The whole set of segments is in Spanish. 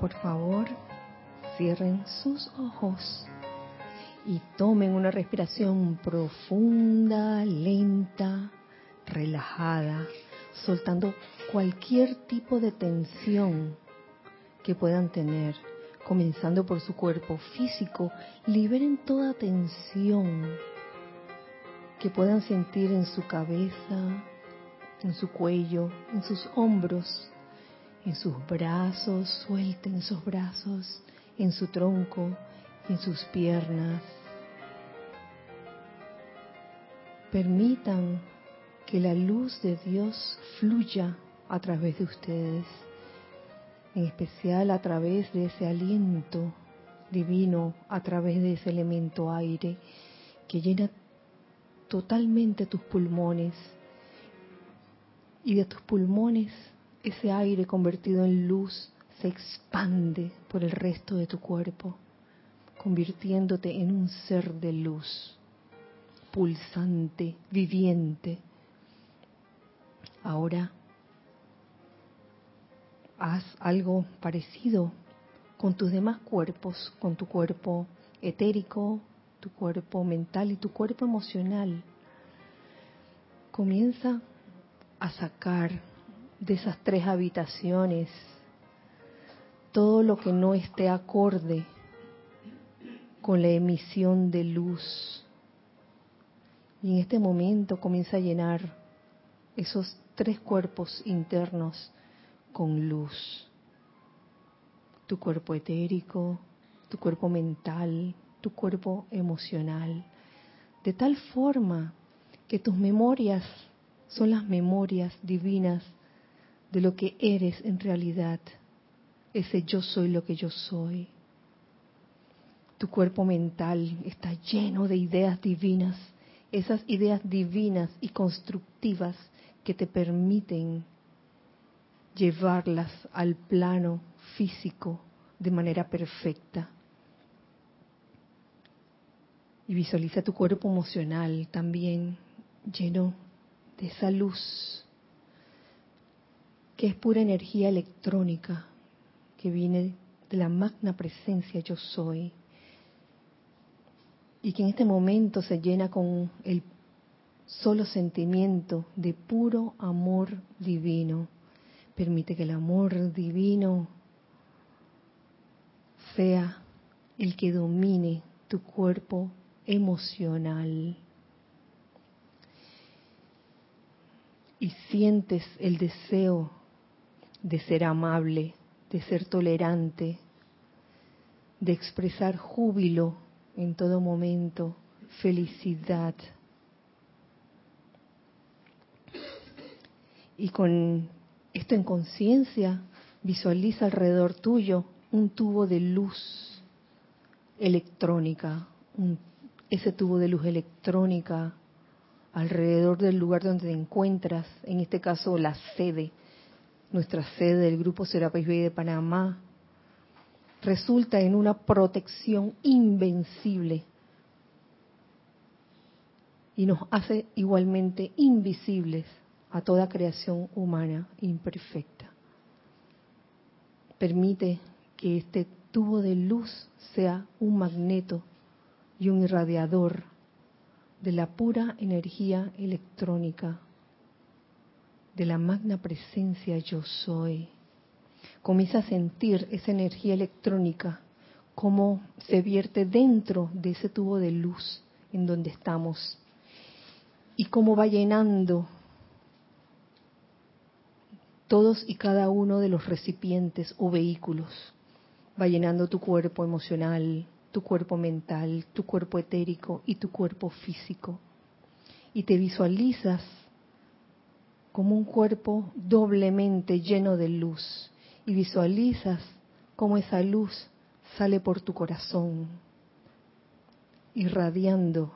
Por favor, cierren sus ojos y tomen una respiración profunda, lenta, relajada, soltando cualquier tipo de tensión que puedan tener, comenzando por su cuerpo físico, liberen toda tensión que puedan sentir en su cabeza, en su cuello, en sus hombros, en sus brazos, suelten esos brazos, en su tronco, en sus piernas. Permitan que la luz de Dios fluya a través de ustedes, en especial a través de ese aliento divino, a través de ese elemento aire que llena totalmente tus pulmones y de tus pulmones ese aire convertido en luz se expande por el resto de tu cuerpo, convirtiéndote en un ser de luz, pulsante, viviente. Ahora haz algo parecido con tus demás cuerpos, con tu cuerpo etérico, tu cuerpo mental y tu cuerpo emocional. Comienza a sacar de esas tres habitaciones todo lo que no esté acorde con la emisión de luz. Y en este momento comienza a llenar esos tres cuerpos internos con luz. Tu cuerpo etérico, tu cuerpo mental, tu cuerpo emocional. De tal forma que tus memorias son las memorias divinas de lo que eres en realidad, ese yo soy lo que yo soy. Tu cuerpo mental está lleno de ideas divinas, esas ideas divinas y constructivas que te permiten llevarlas al plano físico de manera perfecta. Y visualiza tu cuerpo emocional también lleno de esa luz que es pura energía electrónica que viene de la magna presencia yo soy y que en este momento se llena con el solo sentimiento de puro amor divino. Permite que el amor divino sea el que domine tu cuerpo emocional. Y sientes el deseo de ser amable, de ser tolerante, de expresar júbilo en todo momento, felicidad. Y con esto en conciencia, visualiza alrededor tuyo un tubo de luz electrónica, ese tubo de luz electrónica alrededor del lugar donde te encuentras, en este caso la sede nuestra sede del Grupo Serapis Bay de Panamá, resulta en una protección invencible y nos hace igualmente invisibles a toda creación humana imperfecta. Permite que este tubo de luz sea un magneto y un irradiador de la pura energía electrónica de la magna presencia yo soy. Comienza a sentir esa energía electrónica, como se vierte dentro de ese tubo de luz en donde estamos y cómo va llenando todos y cada uno de los recipientes o vehículos. Va llenando tu cuerpo emocional, tu cuerpo mental, tu cuerpo etérico y tu cuerpo físico. Y te visualizas como un cuerpo doblemente lleno de luz y visualizas cómo esa luz sale por tu corazón, irradiando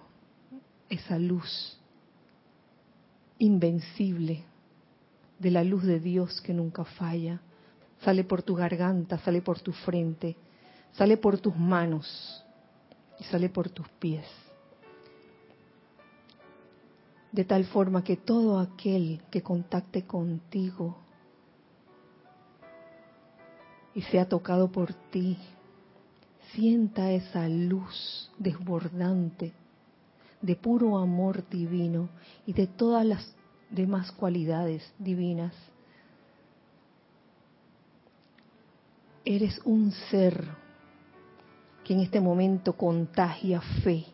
esa luz invencible de la luz de Dios que nunca falla. Sale por tu garganta, sale por tu frente, sale por tus manos y sale por tus pies de tal forma que todo aquel que contacte contigo y sea tocado por ti. Sienta esa luz desbordante de puro amor divino y de todas las demás cualidades divinas. Eres un ser que en este momento contagia fe,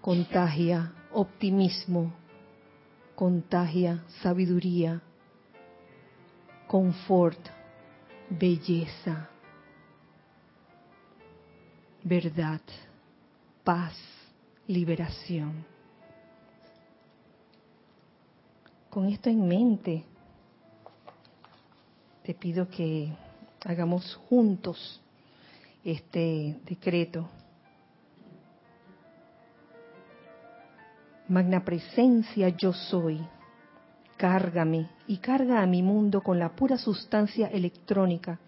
contagia optimismo, contagia sabiduría, confort, belleza, verdad, paz, liberación. Con esto en mente, te pido que hagamos juntos este decreto. Magna presencia yo soy, cárgame y carga a mi mundo con la pura sustancia electrónica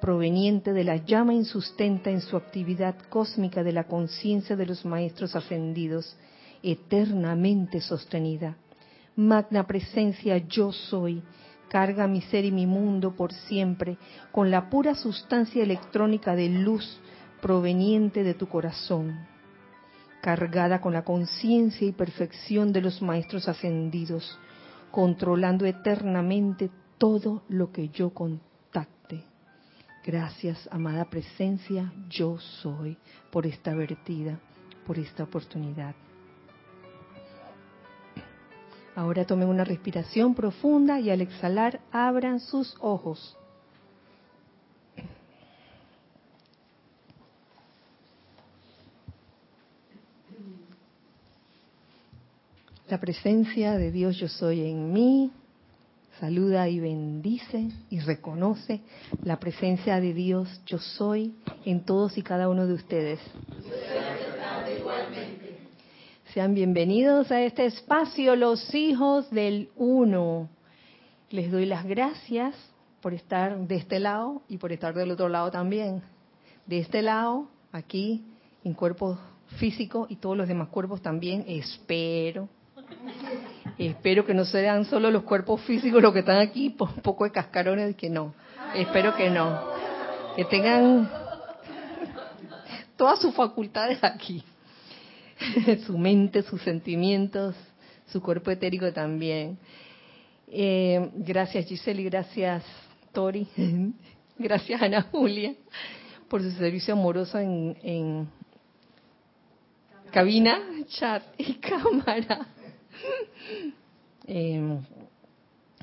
proveniente de la llama insustenta en su actividad cósmica de la conciencia de los maestros ascendidos, eternamente sostenida. Magna presencia yo soy, carga mi ser y mi mundo por siempre con la pura sustancia electrónica de luz proveniente de tu corazón, cargada con la conciencia y perfección de los maestros ascendidos, controlando eternamente todo lo que yo contacte. Gracias, amada presencia, yo soy, por esta vertida, por esta oportunidad. Ahora tomen una respiración profunda y al exhalar abran sus ojos. La presencia de Dios yo soy en mí. Saluda y bendice y reconoce la presencia de Dios yo soy en todos y cada uno de ustedes. Sean bienvenidos a este espacio, los hijos del uno. Les doy las gracias por estar de este lado y por estar del otro lado también. De este lado, aquí, en cuerpo físico y todos los demás cuerpos también, espero. Espero que no sean solo los cuerpos físicos los que están aquí, un poco de cascarones, que no. Espero que no. Que tengan todas sus facultades aquí. su mente, sus sentimientos, su cuerpo etérico también. Eh, gracias Giselle y gracias Tori, gracias Ana Julia por su servicio amoroso en, cabina, chat y cámara. Eh,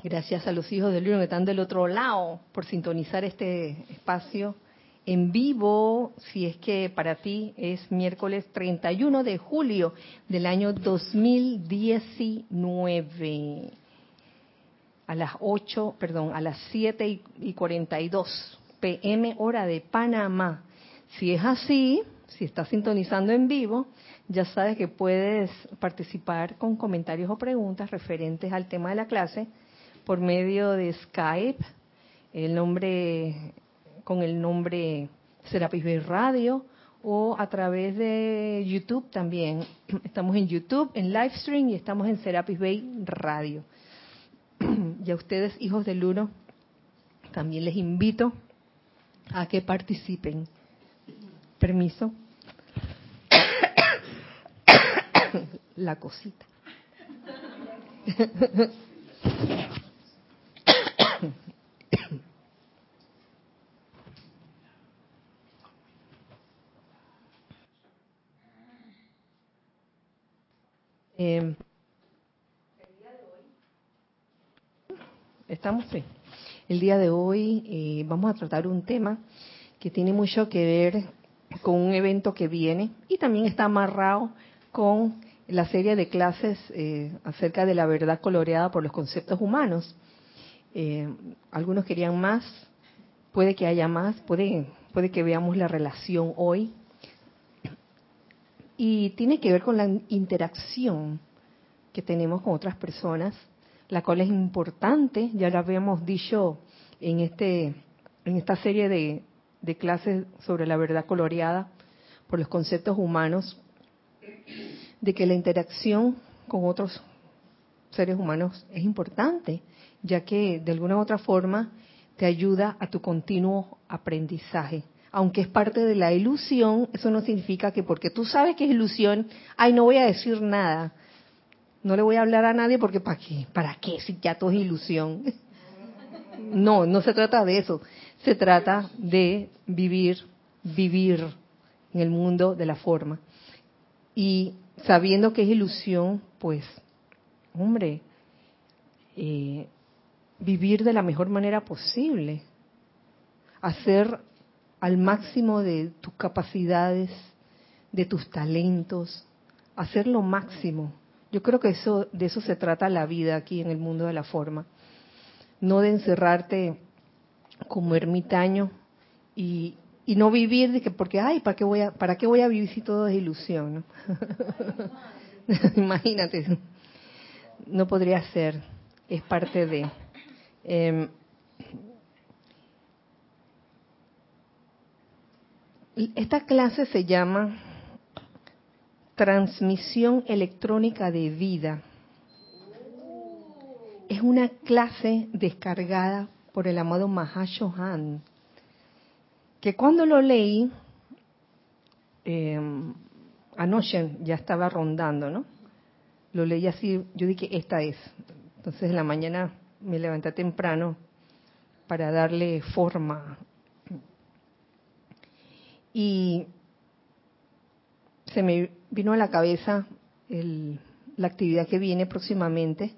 gracias a los hijos del Luna que están del otro lado por sintonizar este espacio en vivo, si es que para ti es miércoles 31 de julio del año 2019, a las 8, perdón, a las 7 y 42 pm hora de Panamá. Si es así, si estás sintonizando en vivo, ya sabes que puedes participar con comentarios o preguntas referentes al tema de la clase por medio de Skype. El nombre con el nombre Serapis Bay Radio o a través de YouTube también. Estamos en YouTube, en Livestream y estamos en Serapis Bay Radio. Y a ustedes, hijos del Uno, también les invito a que participen. Permiso. La cosita. Eh, Estamos. El día de hoy eh, vamos a tratar un tema que tiene mucho que ver con un evento que viene y también está amarrado con la serie de clases eh, acerca de la verdad coloreada por los conceptos humanos. algunos querían más, puede que haya más, puede, puede que veamos la relación hoy y tiene que ver con la interacción que tenemos con otras personas, la cual es importante, ya lo habíamos dicho en este en esta serie de clases sobre la verdad coloreada por los conceptos humanos, de que la interacción con otros seres humanos es importante, ya que de alguna u otra forma te ayuda a tu continuo aprendizaje. Aunque es parte de la ilusión, eso no significa que porque tú sabes que es ilusión, ay, no voy a decir nada. No le voy a hablar a nadie porque ¿para qué? ¿Para qué si ya todo es ilusión? No, no se trata de eso. Se trata de vivir, vivir en el mundo de la forma. Y sabiendo que es ilusión, pues, hombre, eh, vivir de la mejor manera posible, hacer al máximo de tus capacidades, de tus talentos, hacer lo máximo. Yo creo que eso de eso se trata la vida aquí en el mundo de la forma, no de encerrarte como ermitaño y, y no vivir de que porque ay para qué voy a para qué voy a vivir si todo es ilusión imagínate. No podría ser es parte de em, esta clase se llama transmisión electrónica de vida. Es una clase descargada por el amado Mahashohan que cuando lo leí, eh, anoche ya estaba rondando, ¿no? Lo leí así, yo dije, esta es. Entonces en la mañana me levanté temprano para darle forma. Y se me vino a la cabeza la actividad que viene próximamente,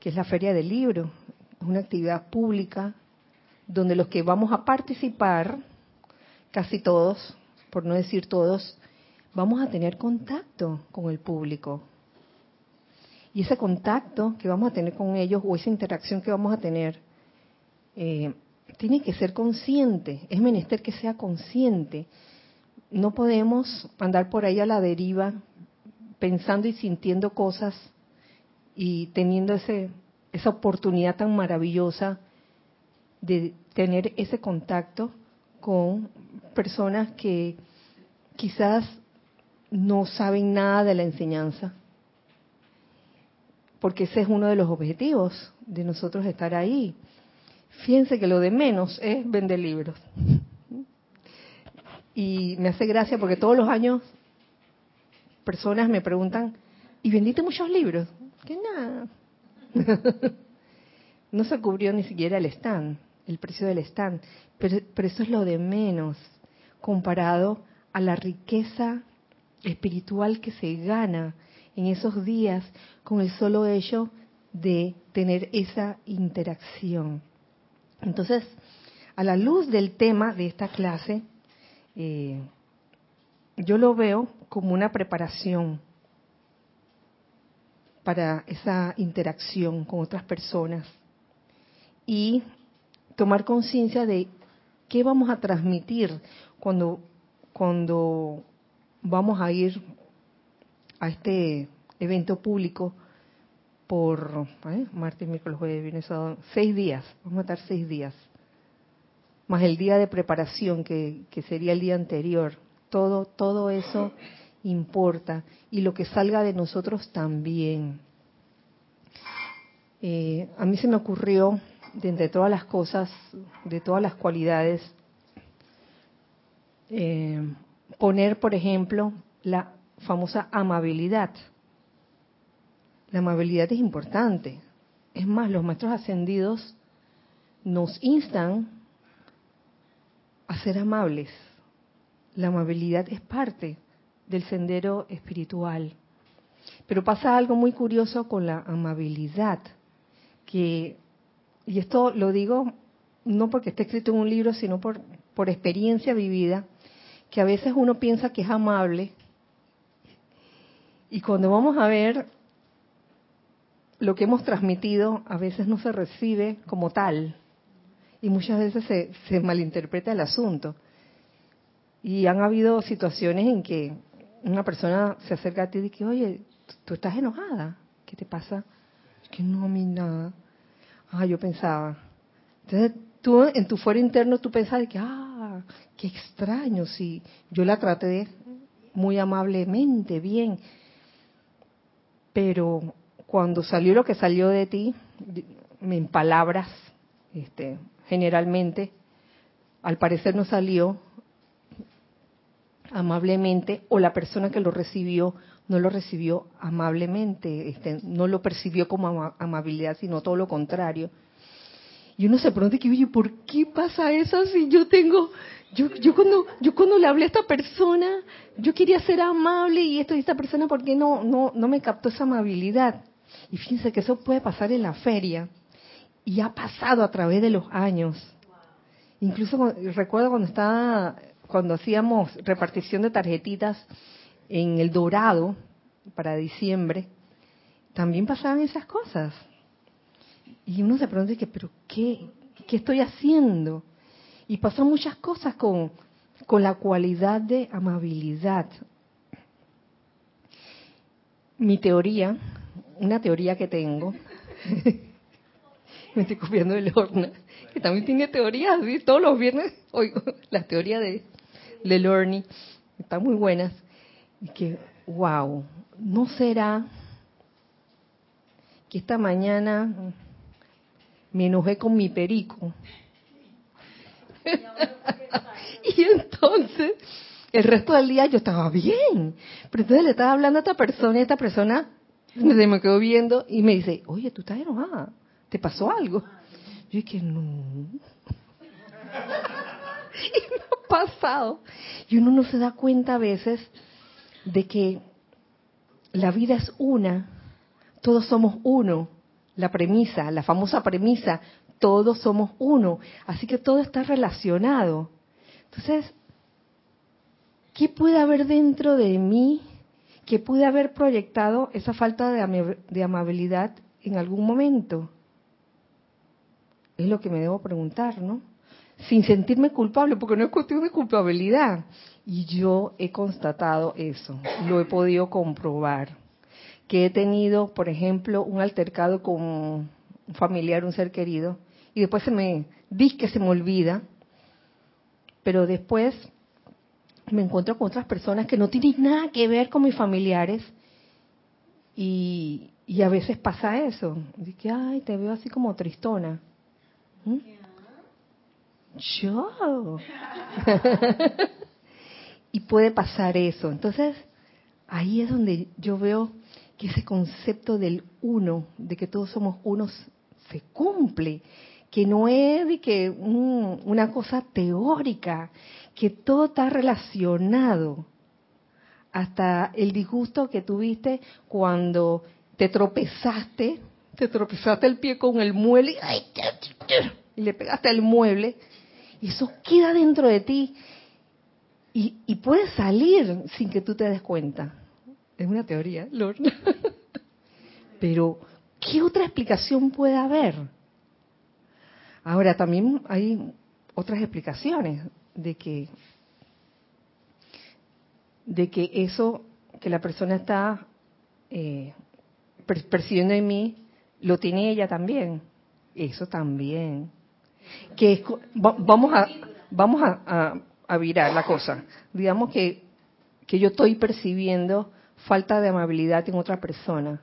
que es la Feria del Libro. Es una actividad pública donde los que vamos a participar, casi todos, por no decir todos, vamos a tener contacto con el público. Y ese contacto que vamos a tener con ellos o esa interacción que vamos a tener, eh, tiene que ser consciente, es menester que sea consciente. No podemos andar por ahí a la deriva pensando y sintiendo cosas y teniendo ese, esa oportunidad tan maravillosa de tener ese contacto con personas que quizás no saben nada de la enseñanza, porque ese es uno de los objetivos de nosotros estar ahí. Fíjense que lo de menos es vender libros. Y me hace gracia porque todos los años personas me preguntan, ¿y vendiste muchos libros? Que nada. no se cubrió ni siquiera el stand el precio del stand, pero, eso es lo de menos comparado a la riqueza espiritual que se gana en esos días con el solo hecho de tener esa interacción. Entonces, a la luz del tema de esta clase, eh, yo lo veo como una preparación para esa interacción con otras personas y tomar conciencia de qué vamos a transmitir cuando, cuando vamos a ir a este evento público por ¿eh? martes, miércoles, jueves, viernes, sábado, seis días, vamos a estar seis días, más el día de preparación que, que sería el día anterior, todo, todo eso importa y lo que salga de nosotros también. Eh, a mí se me ocurrió de entre todas las cosas, de todas las cualidades, eh, poner, por ejemplo, la famosa amabilidad. La amabilidad es importante. Es más, los maestros ascendidos nos instan a ser amables. La amabilidad es parte del sendero espiritual. Pero pasa algo muy curioso con la amabilidad, que y esto lo digo no porque esté escrito en un libro, sino por, por experiencia vivida, que a veces uno piensa que es amable y cuando vamos a ver lo que hemos transmitido, a veces no se recibe como tal y muchas veces se, se malinterpreta el asunto. Y han habido situaciones en que una persona se acerca a ti y dice, oye, tú estás enojada, ¿qué te pasa? Es que no, a mí nada. Ah, yo pensaba. Entonces, tú en tu fuero interno tú pensabas que, ah, qué extraño, si yo la traté muy amablemente, bien. Pero cuando salió lo que salió de ti, en palabras, este, generalmente, al parecer no salió amablemente o la persona que lo recibió no lo recibió amablemente, este, no lo percibió como amabilidad, sino todo lo contrario. Y uno se pregunta que, oye, ¿por qué pasa eso si yo tengo, yo, yo cuando, yo cuando le hablé a esta persona, yo quería ser amable y esto y esta persona, ¿por qué no, no, no me captó esa amabilidad? Y fíjense que eso puede pasar en la feria y ha pasado a través de los años. Incluso recuerdo cuando estaba, cuando hacíamos repartición de tarjetitas en el Dorado para diciembre, también pasaban esas cosas. Y uno se pregunta pero ¿qué, qué estoy haciendo? Y pasan muchas cosas con, con la cualidad de amabilidad. Mi teoría, una teoría que tengo, me estoy copiando el horno, que también tiene teorías, todos los viernes oigo las teorías de, de Lorne, están muy buenas, y que, wow, ¿no será que esta mañana me enojé con mi perico. y entonces, el resto del día yo estaba bien. Pero entonces le estaba hablando a esta persona y esta persona se me quedó viendo y me dice, oye, tú estás enojada. ¿Te pasó algo? Yo dije, no. y me ha pasado. Y uno no se da cuenta a veces de que la vida es una, todos somos uno la premisa, la famosa premisa, todos somos uno, así que todo está relacionado. Entonces, ¿qué puede haber dentro de mí que puede haber proyectado esa falta de, amabilidad en algún momento? Es lo que me debo preguntar, ¿no? Sin sentirme culpable, porque no es cuestión de culpabilidad. Y yo he constatado eso, lo he podido comprobar que he tenido, por ejemplo, un altercado con un familiar, un ser querido, y después se me dice que se me olvida, pero después me encuentro con otras personas que no tienen nada que ver con mis familiares y, a veces pasa eso, que, ay, te veo así como tristona. ¿Mm? Yo. y puede pasar eso. Entonces, ahí es donde yo veo que ese concepto del uno, de que todos somos unos, se cumple, que no es que una cosa teórica, que todo está relacionado. Hasta el disgusto que tuviste cuando te tropezaste, te tropezaste el pie con el mueble y le pegaste al mueble, y eso queda dentro de ti y, y puede salir sin que tú te des cuenta. Es una teoría, Lord. Pero, ¿qué otra explicación puede haber? Ahora, también hay otras explicaciones de que de que eso que la persona está eh, percibiendo en mí lo tiene ella también eso también que vamos a vamos a, virar la cosa digamos que que yo estoy percibiendo falta de amabilidad en otra persona.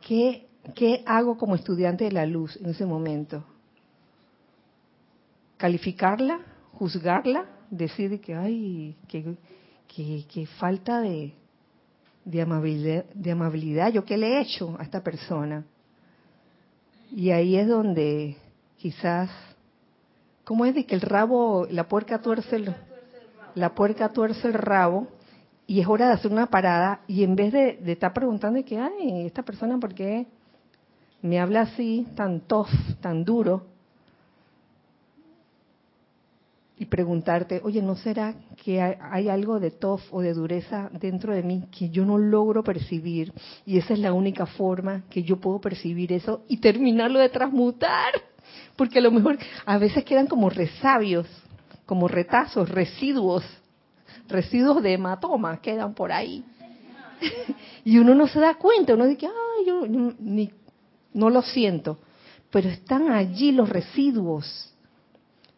¿Qué, ¿Qué hago como estudiante de la luz en ese momento? ¿Calificarla? ¿Juzgarla? ¿Decir que, ay, que, falta de, de, amabilidad, de amabilidad? ¿Yo qué le he hecho a esta persona? Y ahí es donde quizás, ¿cómo es de que el rabo, la puerca tuerce el, la puerca tuerce el rabo? y es hora de hacer una parada y en vez de, estar preguntando que, ay, esta persona, ¿por qué me habla así, tan tough, tan duro? Y preguntarte, oye, ¿no será que hay, algo de tough o de dureza dentro de mí que yo no logro percibir? Y esa es la única forma que yo puedo percibir eso y terminarlo de transmutar. Porque a lo mejor a veces quedan como resabios, como retazos, residuos residuos de hematoma quedan por ahí. y uno no se da cuenta, uno dice, ay, yo ni, no lo siento. Pero están allí los residuos.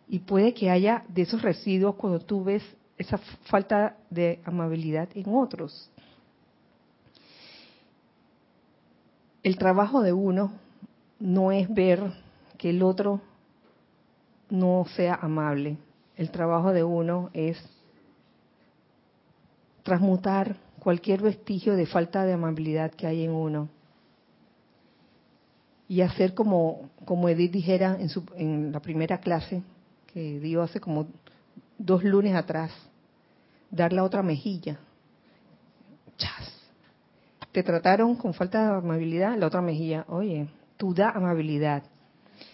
Y puede que haya de esos residuos cuando tú ves esa falta de amabilidad en otros. El trabajo de uno no es ver que el otro no sea amable. El trabajo de uno es transmutar cualquier vestigio de falta de amabilidad que hay en uno y hacer como, como Edith dijera en, su, en la primera clase que dio hace como dos lunes atrás, dar la otra mejilla. Chas. Te trataron con falta de amabilidad, la otra mejilla. Oye, tú da amabilidad.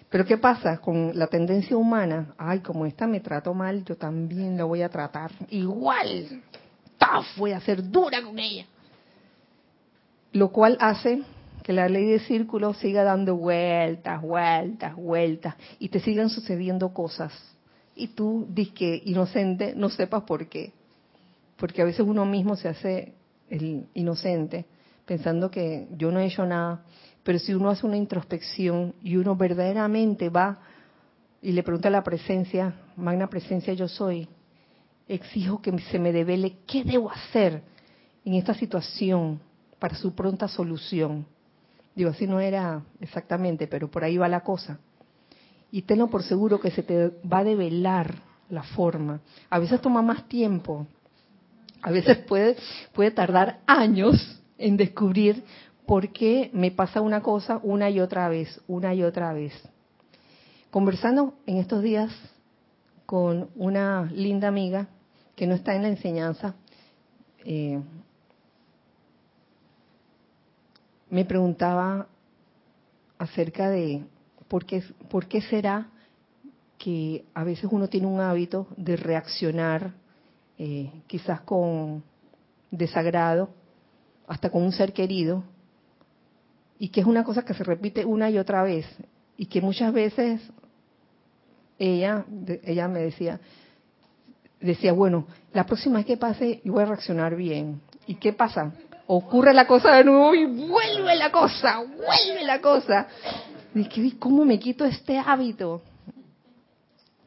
Pero ¿qué pasa con la tendencia humana? Ay, como esta me trató mal, yo también la voy a tratar igual. ¡Taf! Voy a ser dura con ella. Lo cual hace que la ley de círculo siga dando vueltas, vueltas, vueltas y te sigan sucediendo cosas. Y tú, disque inocente, no sepas por qué. Porque a veces uno mismo se hace el inocente pensando que yo no he hecho nada. Pero si uno hace una introspección y uno verdaderamente va y le pregunta a la presencia, magna presencia yo soy, exijo que se me devele qué debo hacer en esta situación para su pronta solución. Digo, así no era exactamente, pero por ahí va la cosa. Y tenlo por seguro que se te va a develar la forma. A veces toma más tiempo. A veces puede, puede tardar años en descubrir por qué me pasa una cosa una y otra vez, una y otra vez. Conversando en estos días con una linda amiga que no está en la enseñanza, eh, me preguntaba acerca de por qué, por qué será que a veces uno tiene un hábito de reaccionar eh, quizás con desagrado, hasta con un ser querido, y que es una cosa que se repite una y otra vez, y que muchas veces ella, ella me decía, decía, bueno, la próxima vez que pase yo voy a reaccionar bien. ¿Y qué pasa? Ocurre la cosa de nuevo y vuelve la cosa, vuelve la cosa. Y ¿cómo me quito este hábito?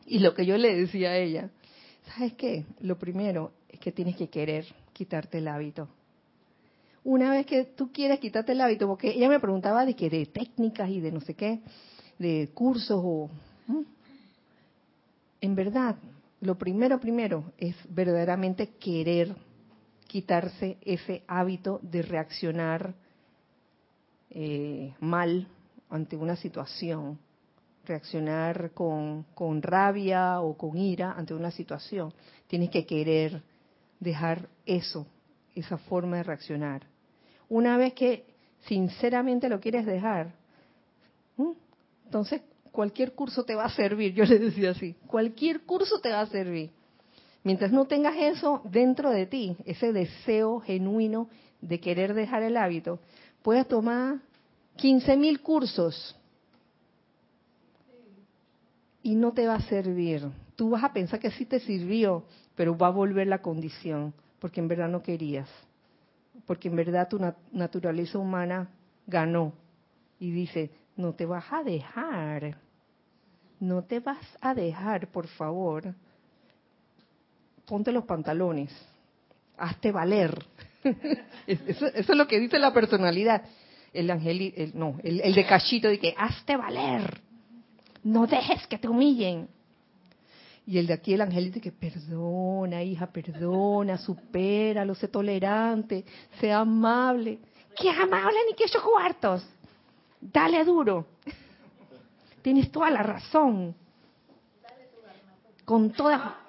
Y lo que yo le decía a ella, ¿sabes qué? Lo primero es que tienes que querer quitarte el hábito. Una vez que tú quieres quitarte el hábito, porque ella me preguntaba de que de técnicas y de no sé qué, de cursos o... En verdad, lo primero, primero es verdaderamente querer quitarse ese hábito de reaccionar eh, mal ante una situación, reaccionar con, con rabia o con ira ante una situación. Tienes que querer dejar eso, esa forma de reaccionar. Una vez que sinceramente lo quieres dejar, entonces cualquier curso te va a servir, yo le decía así, cualquier curso te va a servir. Mientras no tengas eso dentro de ti, ese deseo genuino de querer dejar el hábito, puedes tomar 15 mil cursos y no te va a servir. Tú vas a pensar que sí te sirvió, pero va a volver la condición, porque en verdad no querías, porque en verdad tu naturaleza humana ganó y dice, no te vas a dejar, no te vas a dejar, por favor ponte los pantalones, hazte valer. Eso, es lo que dice la personalidad. El ángel, no, el, de cachito de que hazte valer, no dejes que te humillen. Y el de aquí, el angelito, que perdona, hija, perdona, supéralo, sé tolerante, sea amable. ¿Qué amable ni que ocho cuartos? Dale duro. Tienes toda la razón. Con toda.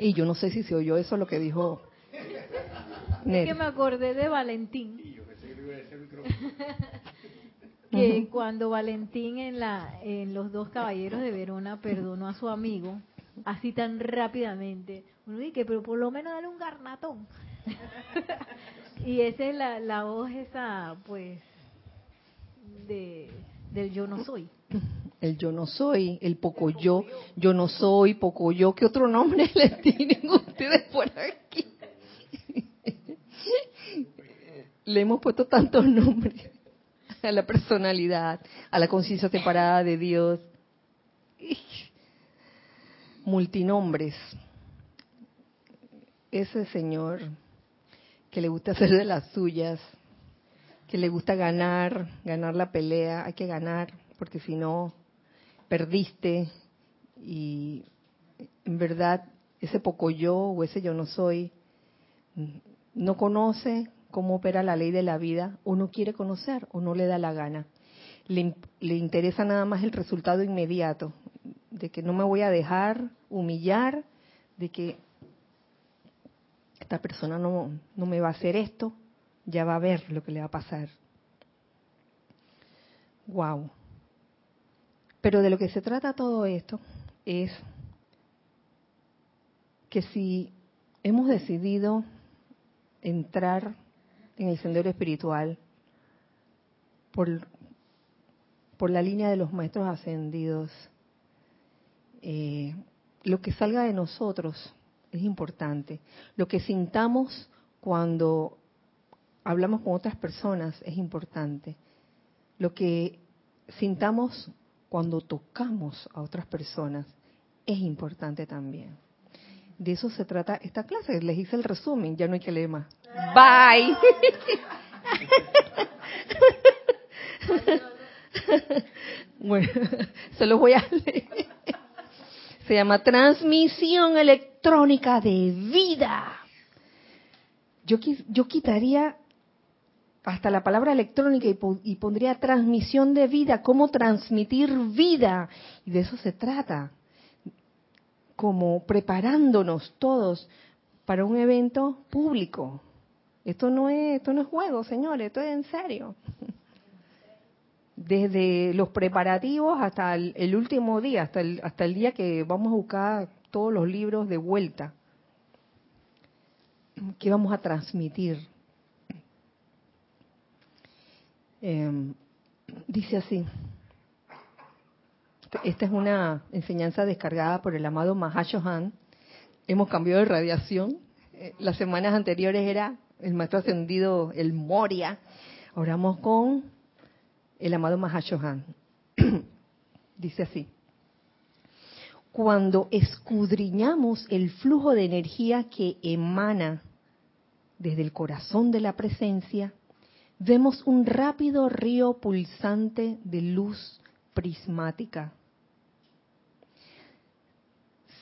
Y yo no sé si se oyó eso lo que dijo. Es que me acordé de Valentín. que cuando Valentín en la en los dos caballeros de Verona perdonó a su amigo así tan rápidamente uno dice pero por lo menos dale un garnatón y esa es la, la voz esa pues de del yo no soy el yo no soy, el poco yo, yo no soy, poco yo, ¿qué otro nombre le tienen ustedes por aquí? Le hemos puesto tantos nombres a la personalidad, a la conciencia separada de Dios. Multinombres. Ese señor que le gusta hacer de las suyas, que le gusta ganar, ganar la pelea, hay que ganar, porque si no, perdiste y en verdad ese poco yo o ese yo no soy no conoce cómo opera la ley de la vida o no quiere conocer o no le da la gana. Le, le, interesa nada más el resultado inmediato, de que no me voy a dejar humillar, de que esta persona no, no me va a hacer esto, ya va a ver lo que le va a pasar. Wow. Pero de lo que se trata todo esto es que si hemos decidido entrar en el sendero espiritual por, por la línea de los maestros ascendidos, eh, lo que salga de nosotros es importante. Lo que sintamos cuando hablamos con otras personas es importante. Lo que sintamos cuando tocamos a otras personas es importante también. De eso se trata esta clase. Les hice el resumen, ya no hay que leer más. Bye. bueno, se lo voy a leer. Se llama transmisión electrónica de vida. Yo, yo quitaría hasta la palabra electrónica y, pondría transmisión de vida, cómo transmitir vida. Y de eso se trata, como preparándonos todos para un evento público. Esto no es, esto no es juego, señores, esto es en serio. Desde los preparativos hasta el, el último día, hasta el, hasta el día que vamos a buscar todos los libros de vuelta. ¿Qué vamos a transmitir? Em, dice así. Esta es una enseñanza descargada por el amado Mahashohan. Hemos cambiado de radiación. Eh, las semanas anteriores era el maestro ascendido, el Moria. Ahora vamos con el amado Mahashohan. Dice así. Cuando escudriñamos el flujo de energía que emana desde el corazón de la presencia, vemos un rápido río pulsante de luz prismática.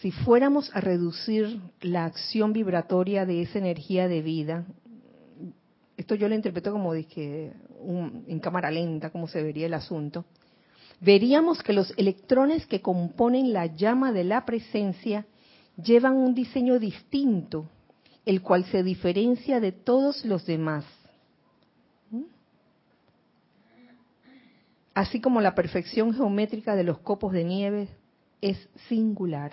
Si fuéramos a reducir la acción vibratoria de esa energía de vida, esto yo lo interpreto como dije, en cámara lenta, como se vería el asunto, veríamos que los electrones que componen la llama de la presencia llevan un diseño distinto, el cual se diferencia de todos los demás. Así como la perfección geométrica de los copos de nieve es singular.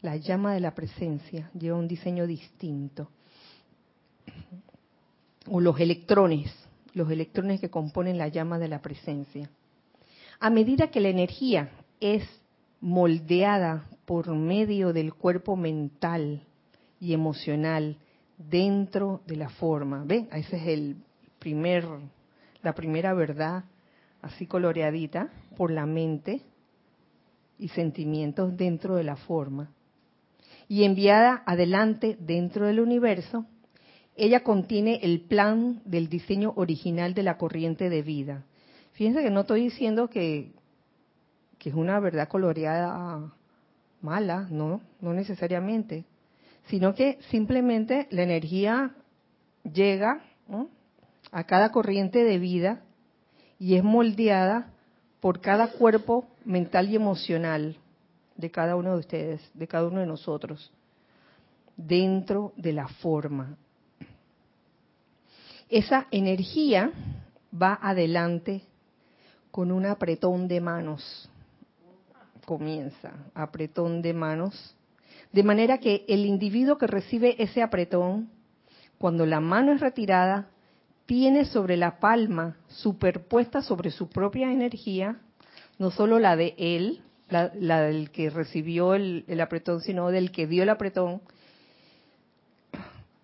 La llama de la presencia lleva un diseño distinto. O los electrones, los electrones que componen la llama de la presencia. A medida que la energía es moldeada por medio del cuerpo mental y emocional dentro de la forma, ¿ven? Ese es el primer la primera verdad así coloreadita por la mente y sentimientos dentro de la forma y enviada adelante dentro del universo, ella contiene el plan del diseño original de la corriente de vida. Fíjense que no estoy diciendo que, que es una verdad coloreada mala, no, no necesariamente, sino que simplemente la energía llega, a cada corriente de vida y es moldeada por cada cuerpo mental y emocional de cada uno de ustedes, de cada uno de nosotros, dentro de la forma. Esa energía va adelante con un apretón de manos. Comienza, apretón de manos. De manera que el individuo que recibe ese apretón, cuando la mano es retirada, tiene sobre la palma, superpuesta sobre su propia energía, no solo la de él, la, del que recibió el, el apretón, sino del que dio el apretón,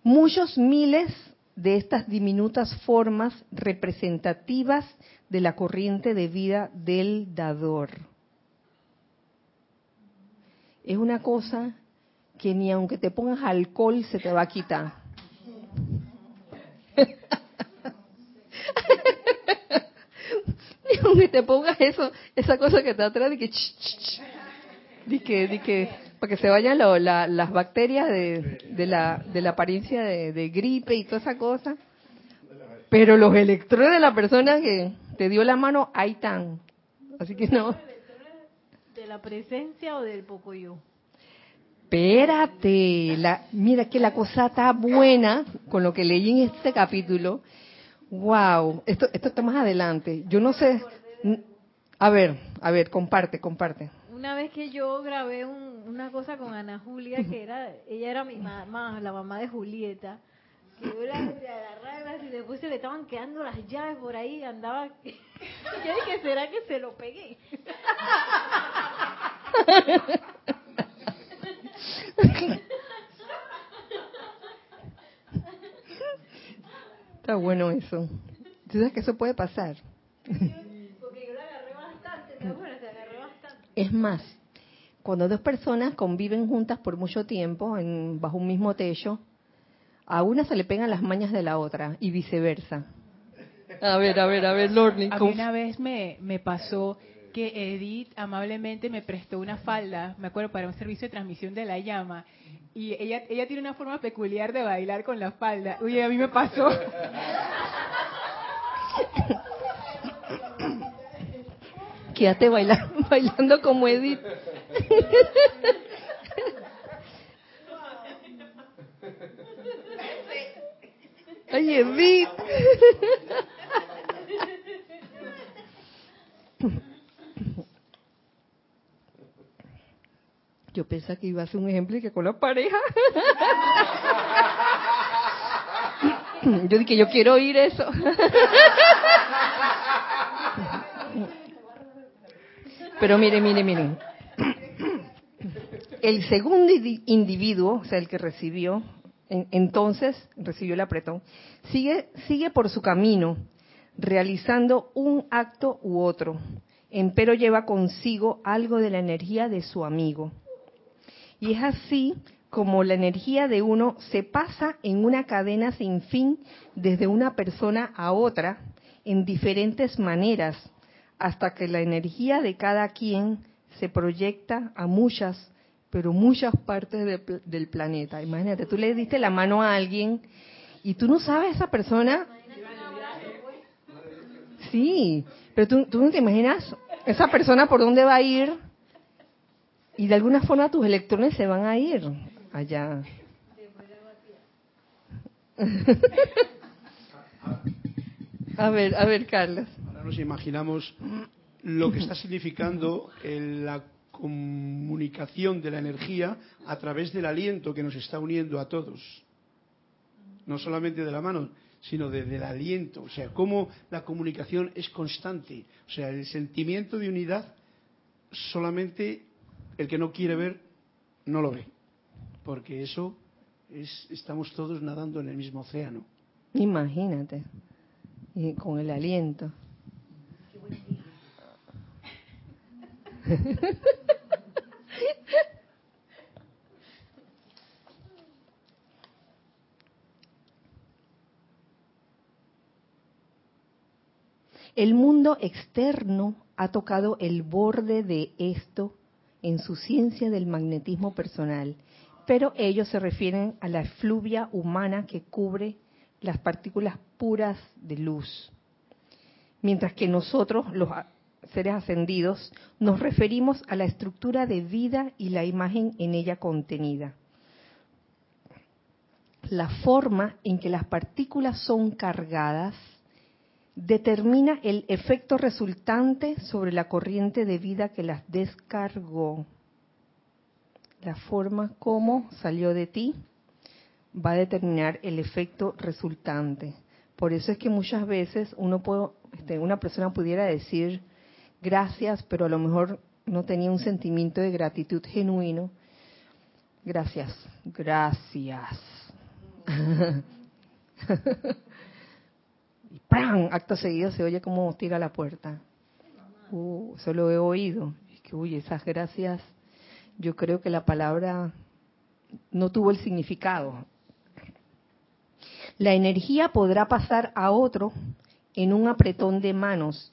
muchos miles de estas diminutas formas representativas de la corriente de vida del dador. Es una cosa que ni aunque te pongas alcohol se te va a quitar. pongas, te pongas eso, esa cosa que está atrás de que, de que, de que, para que se vayan las bacterias de, de, la, de la apariencia de, gripe y toda esa cosa. Pero los electrones de la persona que te dio la mano, ahí están. Así que no. ¿De la presencia o del poco yo? Espérate, la, mira que la cosa está buena con lo que leí en este capítulo. Wow, esto, esto está más adelante. Yo no sé. A ver, a ver, comparte, comparte. Una vez que yo grabé una cosa con Ana Julia, que era, ella era mi mamá, la mamá de Julieta, que yo la agarraba y después se le estaban quedando las llaves por ahí, andaba. yo dije, ¿será que se lo pegué? Está bueno eso. ¿Tú sabes que eso puede pasar? Es más, cuando dos personas conviven juntas por mucho tiempo en, bajo un mismo techo, a una se le pegan las mañas de la otra y viceversa. A ver, a ver, a ver. A mí una vez me, me pasó que Edith amablemente me prestó una falda, me acuerdo, para un servicio de transmisión de la llama. Y ella, ella tiene una forma peculiar de bailar con la falda. Uy, a mí me pasó. Quédate bailando, bailando como Edith. Ay, Edith. Yo pensaba que iba a ser un ejemplo y que con la pareja. Yo dije, yo quiero oír eso. Pero mire, mire, miren. El segundo individuo, o sea, el que recibió, entonces recibió el apretón, sigue, sigue por su camino, realizando un acto u otro, empero lleva consigo algo de la energía de su amigo. Y es así como la energía de uno se pasa en una cadena sin fin desde una persona a otra en diferentes maneras, hasta que la energía de cada quien se proyecta a muchas, pero muchas partes del planeta. Imagínate, tú le diste la mano a alguien y tú no sabes esa persona. Sí, pero tú, tú no te imaginas esa persona por dónde va a ir y de alguna forma tus electrones se van a ir allá. a ver, a ver, Carlos. Ahora nos imaginamos lo que está significando la comunicación de la energía a través del aliento que nos está uniendo a todos. No solamente de la mano, sino del aliento. O sea, cómo la comunicación es constante. O sea, el sentimiento de unidad solamente el que no quiere ver no lo ve, porque eso es, estamos todos nadando en el mismo océano. Imagínate, y con el aliento. El mundo externo ha tocado el borde de esto en su ciencia del magnetismo personal, pero ellos se refieren a la efluvia humana que cubre las partículas puras de luz. Mientras que nosotros, los seres ascendidos, nos referimos a la estructura de vida y la imagen en ella contenida. La forma en que las partículas son cargadas determina el efecto resultante sobre la corriente de vida que las descargó. La forma como salió de ti va a determinar el efecto resultante. Por eso es que muchas veces uno puede, este, una persona pudiera decir gracias, pero a lo mejor no tenía un sentimiento de gratitud genuino. Gracias, gracias. y acto seguido se oye como tira la puerta. Uh, lo he oído. Es que, uy, esas gracias, yo creo que la palabra no tuvo el significado. La energía podrá pasar a otro en un apretón de manos,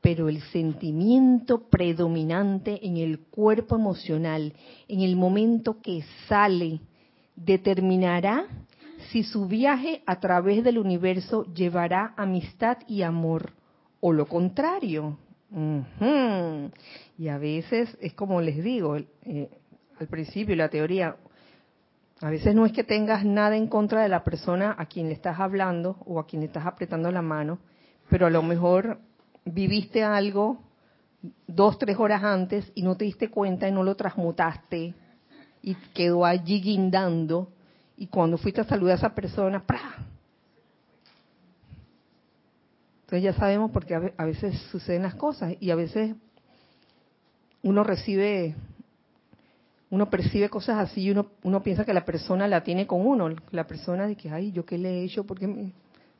pero el sentimiento predominante en el cuerpo emocional, en el momento que sale, determinará si su viaje a través del universo llevará amistad y amor o lo contrario. Y a veces es como les digo eh, al principio, la teoría, a veces no es que tengas nada en contra de la persona a quien le estás hablando o a quien le estás apretando la mano, pero a lo mejor viviste algo dos, tres horas antes y no te diste cuenta y no lo transmutaste y quedó allí guindando y cuando fuiste a saludar a esa persona, ¡pra! Entonces ya sabemos porque a veces suceden las cosas y a veces uno recibe, uno percibe cosas así y uno, uno piensa que la persona la tiene con uno, la persona de ay, yo qué le he hecho, ¿por qué,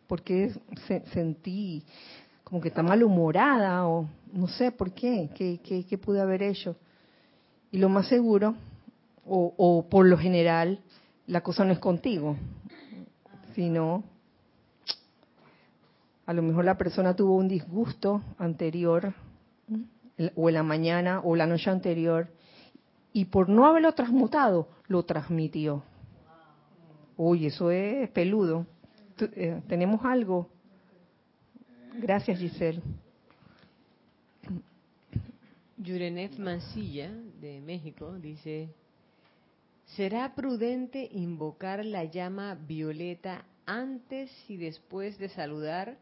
por qué sentí como que está malhumorada o no sé por qué, qué, qué, qué pude haber hecho? Y lo más seguro, o, o por lo general, la cosa no es contigo, sino a lo mejor la persona tuvo un disgusto anterior, o en la mañana o la noche anterior, y por no haberlo transmutado, lo transmitió. Uy, eso es peludo. Eh, ¿Tenemos algo? Gracias, Giselle. Yurenet Mancilla, de México, dice, ¿Será prudente invocar la llama violeta antes y después de saludar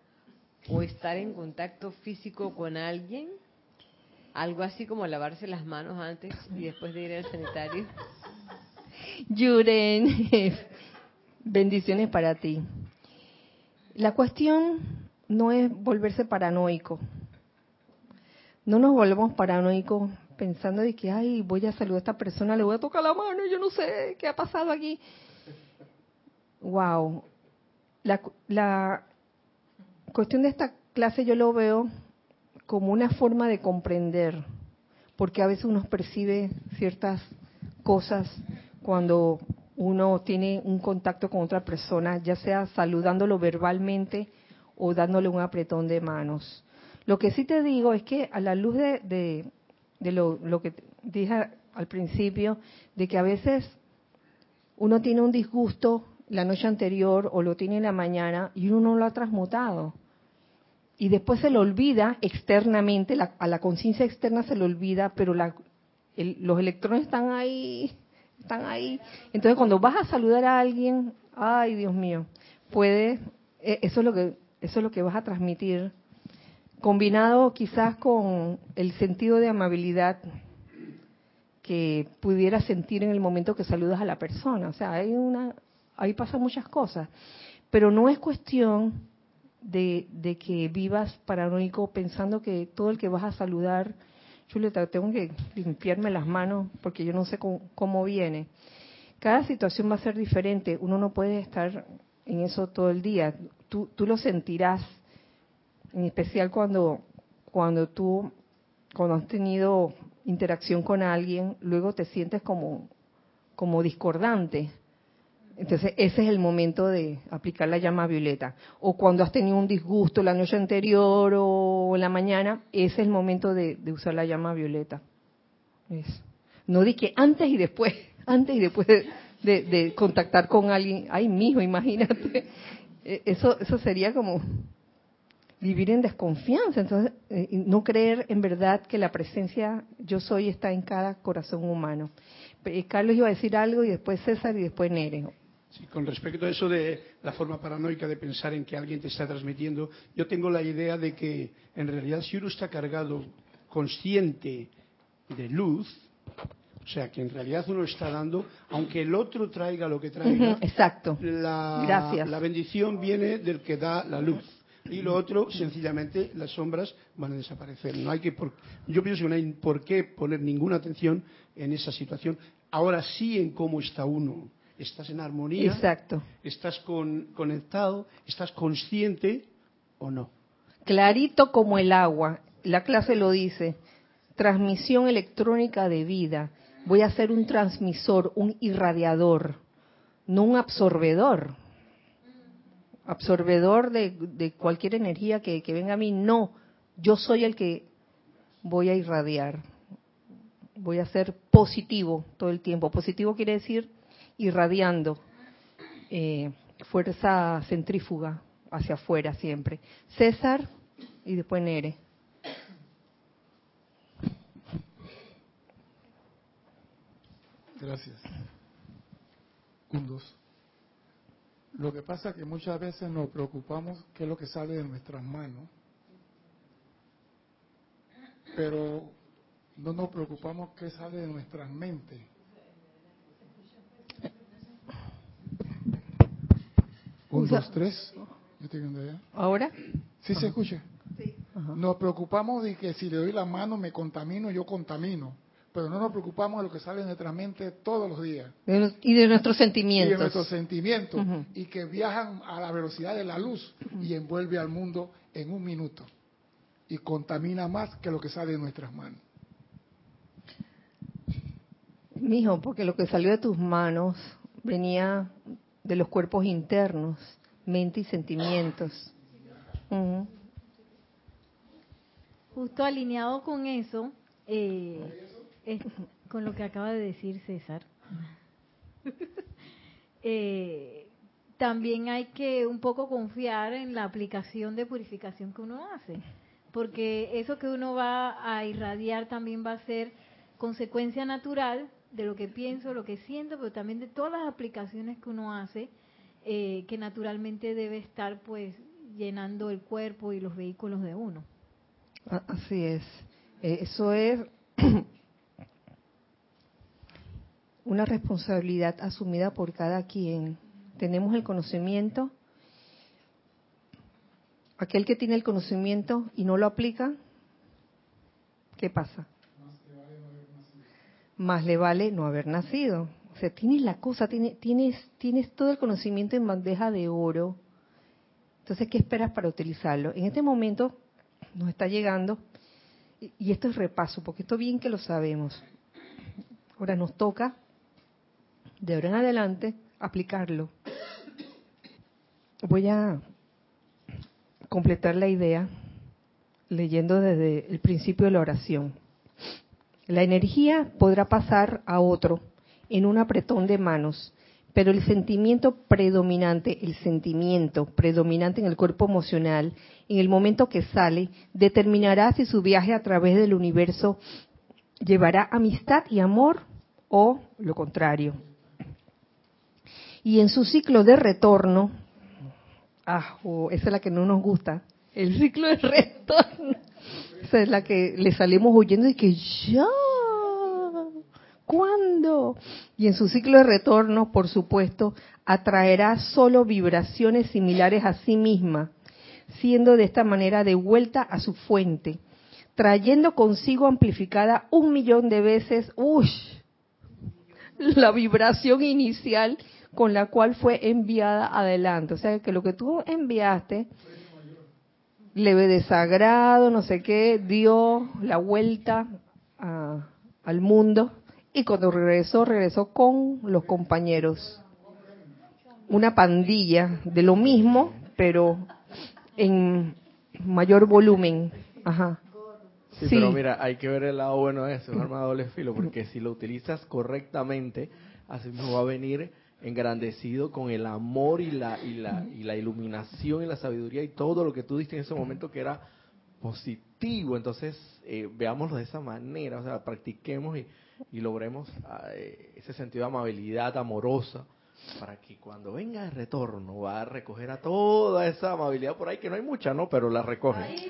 o estar en contacto físico con alguien? Algo así como lavarse las manos antes y después de ir al sanitario. Yuren, bendiciones para ti. La cuestión no es volverse paranoico. No nos volvemos paranoicos pensando de que, ay, voy a saludar a esta persona, le voy a tocar la mano, yo no sé qué ha pasado aquí. Wow. La, la cuestión de esta clase yo lo veo como una forma de comprender, porque a veces uno percibe ciertas cosas cuando uno tiene un contacto con otra persona, ya sea saludándolo verbalmente o dándole un apretón de manos. Lo que sí te digo es que a la luz de, de lo, lo que dije al principio, de que a veces uno tiene un disgusto la noche anterior o lo tiene en la mañana y uno no lo ha transmutado. Y después se lo olvida externamente, a la conciencia externa se lo olvida, pero la, los electrones están ahí, están ahí. Entonces cuando vas a saludar a alguien, ay Dios mío, puede, e, eso es lo que, eso es lo que vas a transmitir combinado quizás con el sentido de amabilidad que pudiera sentir en el momento que saludas a la persona. O sea, hay una, ahí pasan muchas cosas, pero no es cuestión de, de que vivas paranoico pensando que todo el que vas a saludar, Julieta, tengo que limpiarme las manos porque yo no sé cómo, cómo viene. Cada situación va a ser diferente, uno no puede estar en eso todo el día. Tú, tú lo sentirás en especial cuando, cuando tú, cuando has tenido interacción con alguien, luego te sientes como, como discordante. Entonces, ese es el momento de aplicar la llama violeta. O cuando has tenido un disgusto la noche anterior o en la mañana, ese es el momento de, usar la llama violeta. No di que antes y después, antes y después de, de contactar con alguien. Ay, mijo, imagínate. E, eso, eso sería como vivir en desconfianza, entonces eh, no creer en verdad que la presencia yo soy está en cada corazón humano. Eh, Carlos iba a decir algo y después César y después Nere. Sí, con respecto a eso de la forma paranoica de pensar en que alguien te está transmitiendo, yo tengo la idea de que en realidad si uno está cargado consciente de luz, o sea, que en realidad uno está dando, aunque el otro traiga lo que traiga, exacto. La, la bendición viene del que da la luz y lo otro, sencillamente, las sombras van a desaparecer. No hay que, yo pienso que no hay por qué poner ninguna atención en esa situación. Ahora sí en cómo está uno. ¿Estás en armonía? Exacto. ¿Estás conectado? ¿Estás consciente o no? Clarito como el agua. La clase lo dice. Transmisión electrónica de vida. Voy a ser un transmisor, un irradiador, no un absorbedor absorbedor de, cualquier energía que, venga a mí, no, yo soy el que voy a irradiar, voy a ser positivo todo el tiempo. Positivo quiere decir irradiando eh, fuerza centrífuga hacia afuera siempre. César y después Nere. Gracias. Un, dos. Lo que pasa es que muchas veces nos preocupamos qué es lo que sale de nuestras manos, pero no nos preocupamos qué sale de nuestras mentes. Un, dos, tres. ¿Ahora? Sí, se escucha. Nos preocupamos de que si le doy la mano me contamino, yo contamino pero no nos preocupamos de lo que sale de nuestra mente todos los días. Y de nuestros sentimientos. Y de nuestros sentimientos. Y que viajan a la velocidad de la luz y envuelve al mundo en un minuto. Y contamina más que lo que sale de nuestras manos. Mijo, porque lo que salió de tus manos venía de los cuerpos internos, mente y sentimientos. Justo alineado con eso, eh, con lo que acaba de decir César, eh, también hay que un poco confiar en la aplicación de purificación que uno hace, porque eso que uno va a irradiar también va a ser consecuencia natural de lo que pienso, lo que siento, pero también de todas las aplicaciones que uno hace, eh, que naturalmente debe estar pues llenando el cuerpo y los vehículos de uno. Así es. Eh, eso es una responsabilidad asumida por cada quien. Tenemos el conocimiento. Aquel que tiene el conocimiento y no lo aplica, ¿qué pasa? Más le vale no haber nacido. O sea, tienes la cosa, tienes, tienes, tienes todo el conocimiento en bandeja de oro. Entonces, ¿qué esperas para utilizarlo? En este momento nos está llegando, y esto es repaso, porque esto bien que lo sabemos. Ahora nos toca de ahora en adelante aplicarlo. Voy a completar la idea leyendo desde el principio de la oración. La energía podrá pasar a otro en un apretón de manos, pero el sentimiento predominante, el sentimiento predominante en el cuerpo emocional, en el momento que sale, determinará si su viaje a través del universo llevará amistad y amor o lo contrario y en su ciclo de retorno, ah, esa es la que no nos gusta, el ciclo de retorno, esa es la que le salimos huyendo y que ya, ¿cuándo? Y en su ciclo de retorno, por supuesto, atraerá solo vibraciones similares a sí misma, siendo de esta manera de vuelta a su fuente, trayendo consigo amplificada un millón de veces, uy, la vibración inicial con la cual fue enviada adelante. O sea, que lo que tú enviaste, leve desagrado, no sé qué, dio la vuelta al mundo y cuando regresó, regresó con los compañeros. Una pandilla de lo mismo, pero en mayor volumen. Ajá. Sí, pero mira, hay que ver el lado bueno de eso, es arma de doble filo, porque si lo utilizas correctamente, así mismo va a venir engrandecido con el amor y la, y la, y la iluminación y la sabiduría y todo lo que tú diste en ese momento que era positivo. Entonces, eh, veámoslo de esa manera, o sea, practiquemos y, y logremos eh, ese sentido de amabilidad amorosa para que cuando venga el retorno va a recoger a toda esa amabilidad por ahí, que no hay mucha, ¿no? Pero la recoge.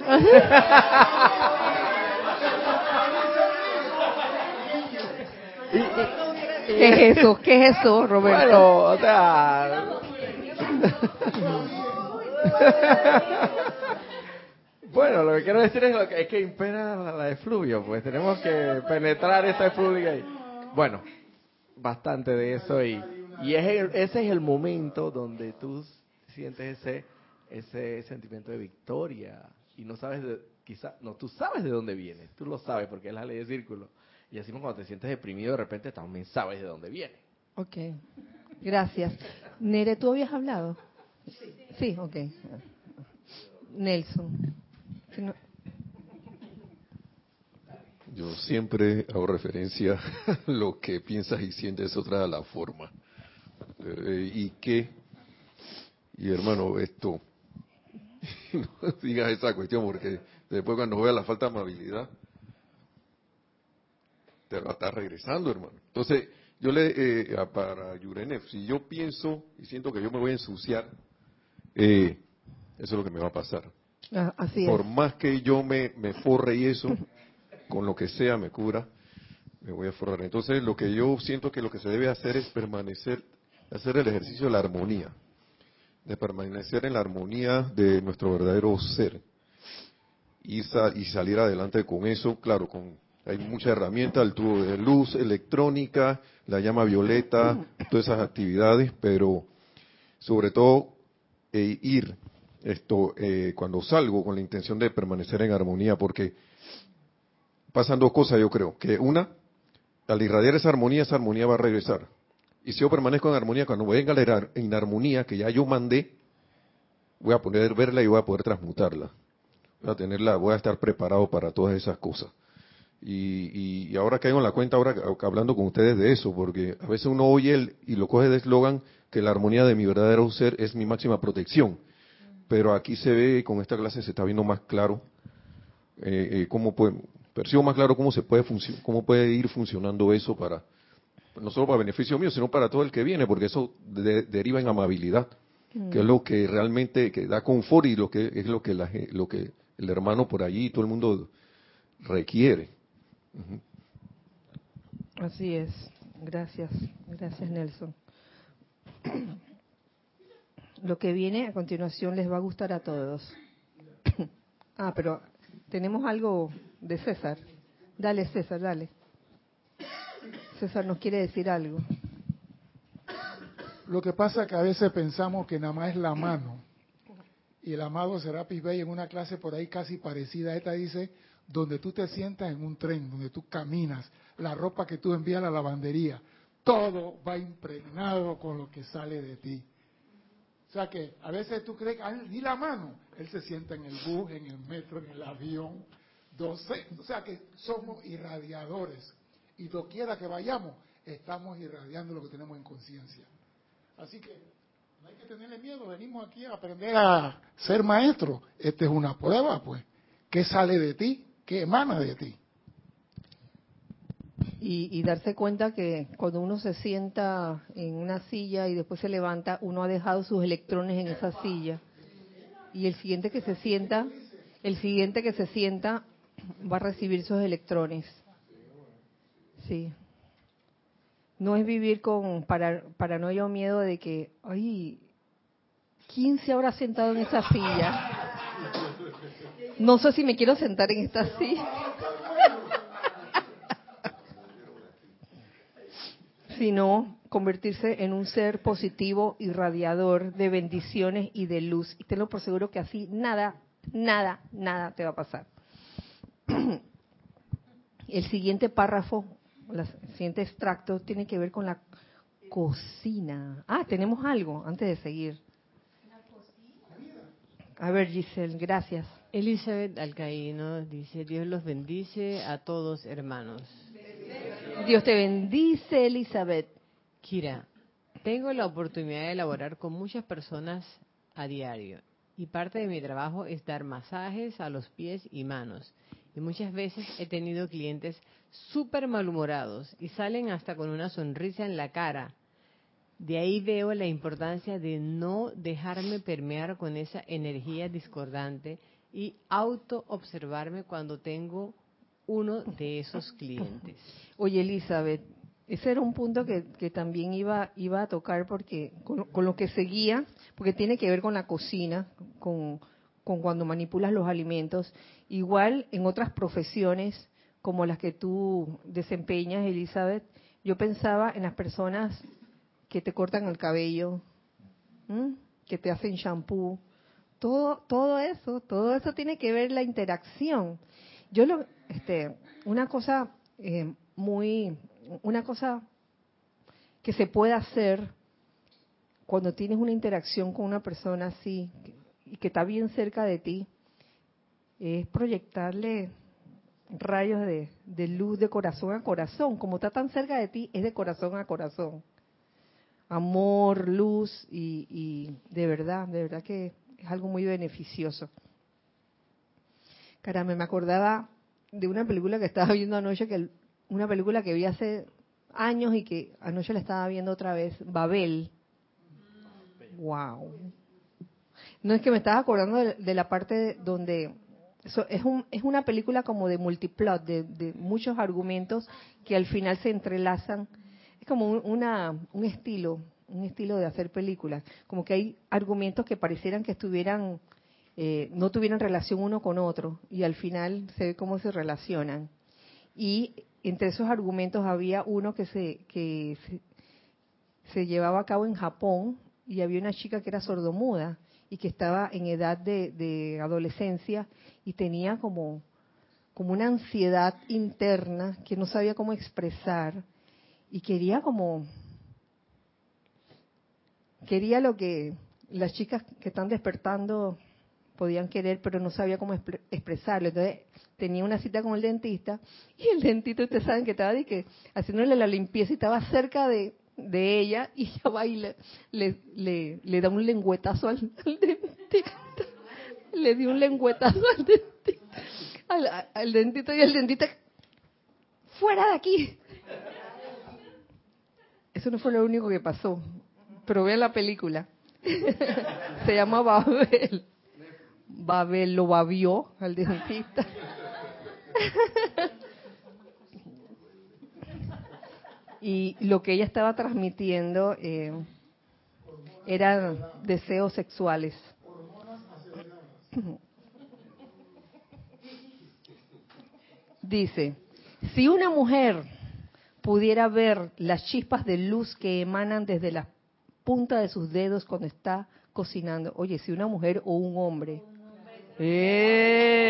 ¿Qué es eso? ¿Qué es eso, Roberto? Bueno, o sea... bueno, lo que quiero decir es, lo que, es que impera la, efluvio, pues tenemos que penetrar esa efluvia ahí. Bueno, bastante de eso y, y es ese es el momento donde tú sientes ese ese sentimiento de victoria y no sabes de, quizá no tú sabes de dónde viene, tú lo sabes porque es la ley de círculo y así cuando te sientes deprimido, de repente también sabes de dónde viene. Ok, gracias. Nere, ¿tú habías hablado? Sí, sí ok. Nelson. Yo siempre hago referencia a lo que piensas y sientes otra la forma. Eh, ¿Y qué? Y hermano, esto, no digas esa cuestión porque después cuando vea la falta de amabilidad, te va a estar regresando, hermano. Entonces, yo le, eh, para Yurenef, si yo pienso y siento que yo me voy a ensuciar, eh, eso es lo que me va a pasar. Ah, así Por es. más que yo me, me forre y eso, con lo que sea me cura, me voy a forrar. Entonces, lo que yo siento que lo que se debe hacer es permanecer, hacer el ejercicio de la armonía, de permanecer en la armonía de nuestro verdadero ser y, sa- y salir adelante con eso, claro, con hay muchas herramientas, el tubo de luz, electrónica, la llama violeta, todas esas actividades, pero sobre todo eh, ir esto eh, cuando salgo con la intención de permanecer en armonía, porque pasan dos cosas, yo creo, que una, al irradiar esa armonía, esa armonía va a regresar. Y si yo permanezco en armonía, cuando venga la inar- inarmonía que ya yo mandé, voy a poder verla y voy a poder transmutarla. Voy a tenerla, voy a estar preparado para todas esas cosas. Y, y- ahora caigo en la cuenta, ahora hablando con ustedes de eso, porque a veces uno oye el, y lo coge de eslogan que la armonía de mi verdadero ser es mi máxima protección. Pero aquí se ve, con esta clase se está viendo más claro, eh, eh, cómo puede, percibo más claro cómo se puede cómo puede ir funcionando eso para, no solo para beneficio mío, sino para todo el que viene, porque eso de- deriva en amabilidad, que es lo que realmente que da confort y lo que es lo que la, lo que el hermano por allí y todo el mundo requiere. Así es. Gracias. Gracias, Nelson. Lo que viene a continuación les va a gustar a todos. Ah, pero tenemos algo de César. Dale, César, dale. César nos quiere decir algo. Lo que pasa es que a veces pensamos que nada más es la mano. Y el amado Serapis Bey en una clase por ahí casi parecida a esta dice, donde tú te sientas en un tren, donde tú caminas, la ropa que tú envías a la lavandería, todo va impregnado con lo que sale de ti. O sea que a veces tú crees "Ah, ni la mano, él se sienta en el bus, en el metro, en el avión, doce- o sea que somos irradiadores y doquiera que vayamos, estamos irradiando lo que tenemos en conciencia. Así que no hay que tenerle miedo, venimos aquí a aprender a ser maestro. Esta es una prueba, pues. ¿Qué sale de ti? ¿Qué emana de ti? Y, y darse cuenta que cuando uno se sienta en una silla y después se levanta, uno ha dejado sus electrones en esa silla. Y el siguiente que se sienta, el siguiente que se sienta va a recibir sus electrones. Sí. No es vivir con para- paranoia o miedo de que, ay, ¿quién se habrá sentado en esa silla? No sé si me quiero sentar en esta silla. sino convertirse en un ser positivo y radiador de bendiciones y de luz. Y tenlo por seguro que así nada, nada, nada te va a pasar. El siguiente párrafo, la- el siguiente extracto tiene que ver con la cocina. Ah, tenemos algo antes de seguir. A ver, Giselle, gracias. Elizabeth Alcaíno dice, Dios los bendice a todos hermanos. Dios te bendice, Elizabeth. Kira, tengo la oportunidad de elaborar con muchas personas a diario y parte de mi trabajo es dar masajes a los pies y manos. Y muchas veces he tenido clientes súper malhumorados y salen hasta con una sonrisa en la cara. De ahí veo la importancia de no dejarme permear con esa energía discordante y auto observarme cuando tengo uno de esos clientes. Oye, Elizabeth, ese era un punto que, también iba, iba a tocar porque con, lo que seguía, porque tiene que ver con la cocina, con, con cuando manipulas los alimentos. Igual en otras profesiones como las que tú desempeñas, Elizabeth, yo pensaba en las personas que te cortan el cabello, que te hacen shampoo, todo, todo eso, todo eso tiene que ver la interacción. Yo lo, este, una cosa eh, muy, una cosa que se puede hacer cuando tienes una interacción con una persona así y que está bien cerca de ti, es proyectarle rayos de, de luz de corazón a corazón. Como está tan cerca de ti, es de corazón a corazón. Amor, luz y, y de verdad, de verdad que es algo muy beneficioso. Caramba, me acordaba de una película que estaba viendo anoche, que una película que vi hace años y que anoche la estaba viendo otra vez, Babel. Wow. No es que me estaba acordando de, la parte donde es, un, es una película como de multiplot, de, muchos argumentos que al final se entrelazan. Es como un, una, un estilo, un estilo de hacer películas. Como que hay argumentos que parecieran que estuvieran, eh, no tuvieran relación uno con otro y al final se ve cómo se relacionan. Y entre esos argumentos había uno que se, que se, llevaba a cabo en Japón y había una chica que era sordomuda y que estaba en edad de, adolescencia y tenía como, como una ansiedad interna que no sabía cómo expresar y quería como quería lo que las chicas que están despertando podían querer, pero no sabía cómo expresarlo. Entonces tenía una cita con el dentista y el dentista, ustedes saben que estaba que haciéndole la limpieza y estaba cerca de, ella y ella va y le, le, le, da un lengüetazo al, dentista. Le dio un lengüetazo al dentista. Al, dentista y el dentista, fuera de aquí. Eso no fue lo único que pasó, pero vean la película. Se llama Babel. Babel lo babió al dentista. y lo que ella estaba transmitiendo eh, eran deseos sexuales. Dice, si una mujer pudiera ver las chispas de luz que emanan desde la punta de sus dedos cuando está cocinando, oye, si una mujer o un hombre, ¡Eh!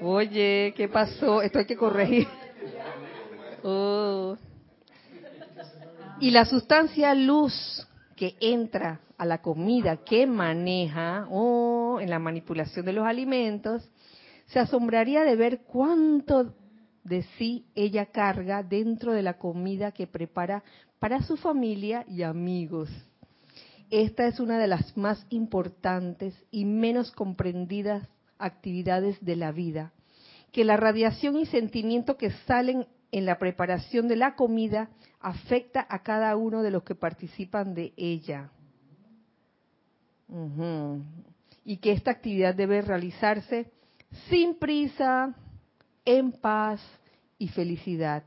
Oye, ¿qué pasó? Esto hay que corregir. Oh. Y la sustancia luz que entra a la comida que maneja o oh, en la manipulación de los alimentos, se asombraría de ver cuánto de sí ella carga dentro de la comida que prepara para su familia y amigos. Esta es una de las más importantes y menos comprendidas actividades de la vida, que la radiación y sentimiento que salen en la preparación de la comida afecta a cada uno de los que participan de ella. Y que esta actividad debe realizarse sin prisa, en paz y felicidad.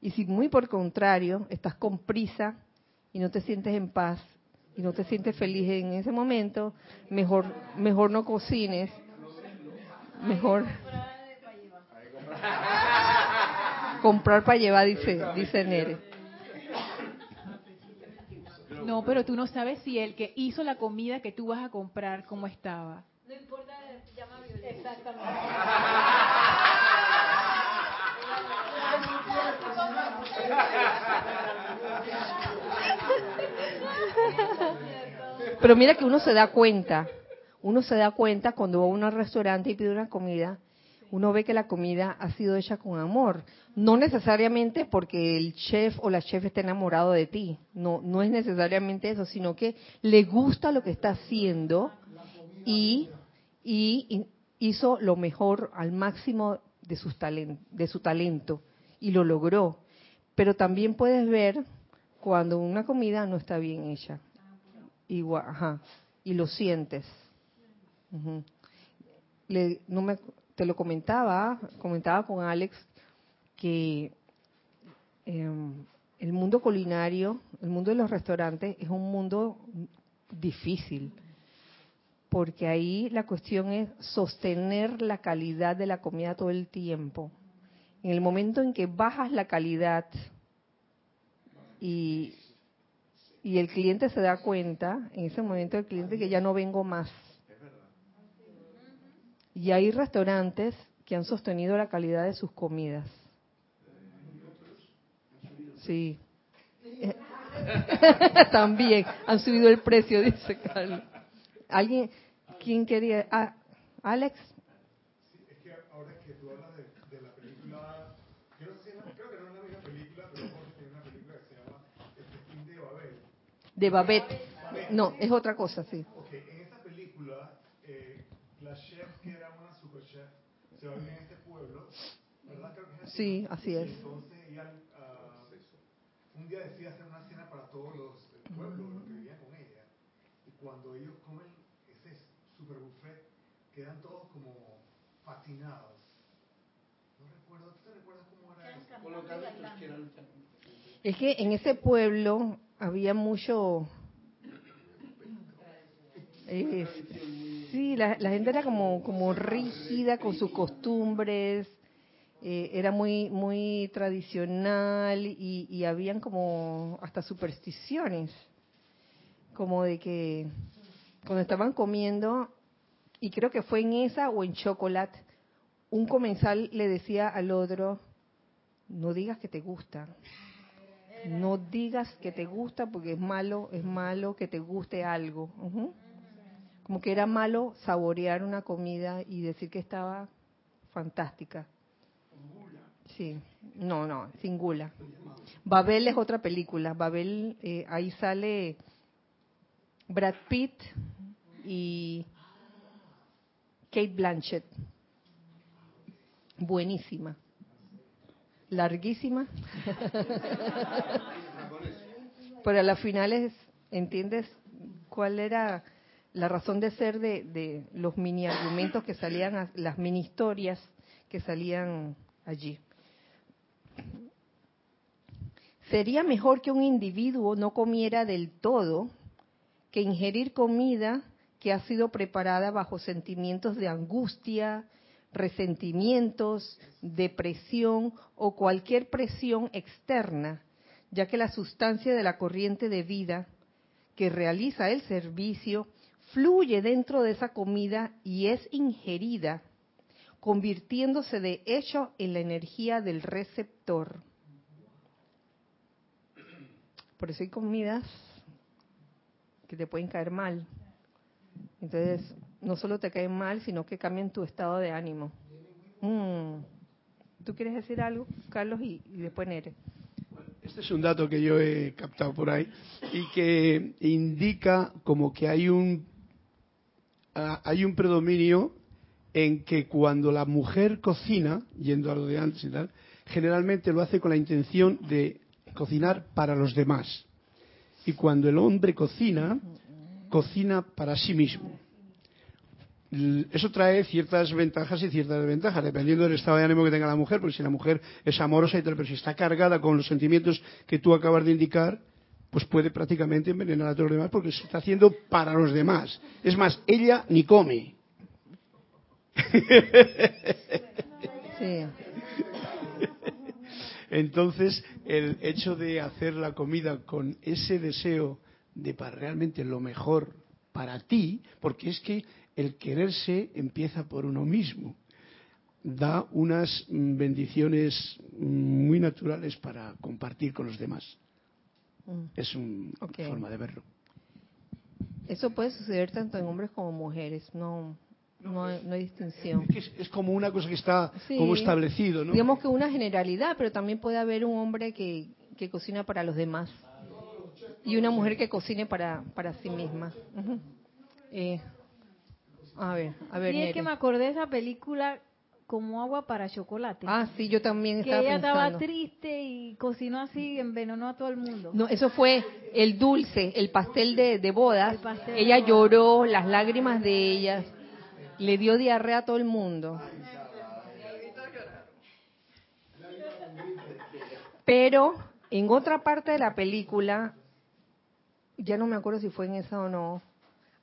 Y si muy por contrario estás con prisa y no te sientes en paz y no te sientes feliz en ese momento, mejor mejor no cocines, mejor comprar para llevar, dice dice Nere. No, pero tú no sabes si el que hizo la comida que tú vas a comprar cómo estaba. No importa, llama a Exactamente. Pero mira que uno se da cuenta, uno se da cuenta cuando va a un restaurante y pide una comida, uno ve que la comida ha sido hecha con amor. No necesariamente porque el chef o la chef esté enamorado de ti, no, no es necesariamente eso, sino que le gusta lo que está haciendo y, y hizo lo mejor al máximo de, sus de su talento y lo logró. Pero también puedes ver cuando una comida no está bien hecha. Igual, ajá, y lo sientes. Le, no me, te lo comentaba, comentaba con Alex que em, el mundo culinario, el mundo de los restaurantes es un mundo difícil, porque ahí la cuestión es sostener la calidad de la comida todo el tiempo. En el momento en que bajas la calidad y, y el cliente se da cuenta, en ese momento el cliente que ya no vengo más. Y hay restaurantes que han sostenido la calidad de sus comidas. Sí. También han subido el precio, dice Carlos. ¿Alguien? ¿Quién quería? Ah, Alex, de Babette. No, es otra cosa, sí. Ok, en esa película, eh, la chef, que era una super chef, se va a vivir en este pueblo, ¿verdad? Creo que es así. Sí, así es. Entonces ella ah, un día decide hacer una cena para todos los del pueblo, los que vivían con ella. Y cuando ellos comen ese super buffet, quedan todos como fascinados. No recuerdo, ¿tú te recuerdas cómo era eso? Es que en ese pueblo había mucho... eh, sí, la, la gente era como, como rígida con sus costumbres, eh, era muy, muy tradicional y, y habían como hasta supersticiones, como de que cuando estaban comiendo, y creo que fue en esa o en chocolate, un comensal le decía al otro, no digas que te gusta, no digas que te gusta porque es malo, es malo que te guste algo. Como que era malo saborear una comida y decir que estaba fantástica. Sí, no, no, sin gula. Babel es otra película. Babel, eh, ahí sale Brad Pitt y Kate Blanchett. Buenísima. Larguísima. Pero a las finales, ¿entiendes cuál era la razón de ser de, de los mini argumentos que salían, a- las mini historias que salían allí? Sería mejor que un individuo no comiera del todo que ingerir comida que ha sido preparada bajo sentimientos de angustia, resentimientos, depresión o cualquier presión externa, ya que la sustancia de la corriente de vida que realiza el servicio fluye dentro de esa comida y es ingerida, convirtiéndose de hecho en la energía del receptor. Por eso hay comidas que te pueden caer mal. Entonces, no solo te caen mal, sino que cambian tu estado de ánimo. Mm. ¿Tú quieres decir algo, Carlos? Y, y después Nere. Este es un dato que yo he captado por ahí y que indica como que hay un hay un predominio en que cuando la mujer cocina, yendo a lo de antes y tal, generalmente lo hace con la intención de cocinar para los demás. Y cuando el hombre cocina, cocina para sí mismo. Eso trae ciertas ventajas y ciertas desventajas, dependiendo del estado de ánimo que tenga la mujer, porque si la mujer es amorosa y tal, pero si está cargada con los sentimientos que tú acabas de indicar, pues puede prácticamente envenenar a todos los demás porque se está haciendo para los demás. Es más, ella ni come. Sí. Entonces, el hecho de hacer la comida con ese deseo de para realmente lo mejor para ti, porque es que el quererse empieza por uno mismo, da unas bendiciones muy naturales para compartir con los demás. Mm. Es una forma de verlo. Eso puede suceder tanto en hombres como mujeres, no, no, hay, no hay distinción. Es, como una cosa que está Sí. como establecido, ¿no? Digamos que una generalidad, pero también puede haber un hombre que, que cocina para los demás y una mujer que cocine para, para sí misma. Eh, a ver, a ver, Sí, es que me acordé de esa película como agua para chocolate. Ah, sí, yo también que estaba ella estaba pensando. triste y cocinó así, envenenó a todo el mundo. No, eso fue el dulce, el pastel de, de bodas. El pastel de ella bodas. lloró, las lágrimas de ella, le dio diarrea a todo el mundo. Pero en otra parte de la película, ya no me acuerdo si fue en esa o no,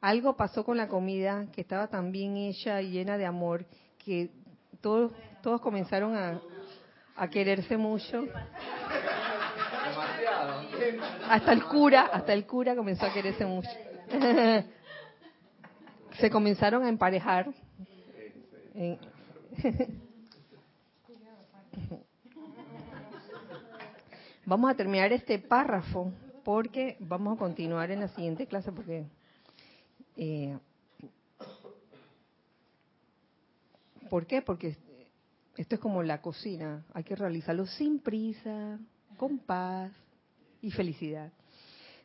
algo pasó con la comida que estaba tan bien hecha y llena de amor que todos, todos comenzaron a, a quererse mucho. Hasta el cura, hasta el cura comenzó a quererse mucho. Se comenzaron a emparejar. Vamos a terminar este párrafo porque vamos a continuar en la siguiente clase porque eh, ¿Por qué? Porque esto es como la cocina, hay que realizarlo sin prisa, con paz y felicidad.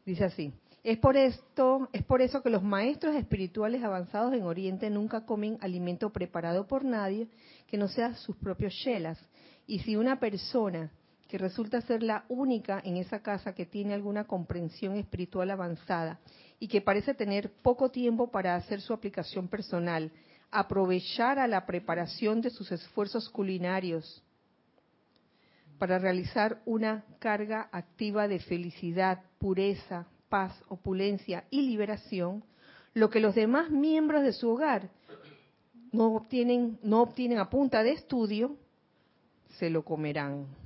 Dice así, Es por esto, es por eso que los maestros espirituales avanzados en Oriente nunca comen alimento preparado por nadie que no sea sus propios shelas. Y si una persona que resulta ser la única en esa casa que tiene alguna comprensión espiritual avanzada y que parece tener poco tiempo para hacer su aplicación personal, aprovechar a la preparación de sus esfuerzos culinarios para realizar una carga activa de felicidad, pureza, paz, opulencia y liberación, lo que los demás miembros de su hogar no obtienen, no obtienen a punta de estudio, se lo comerán.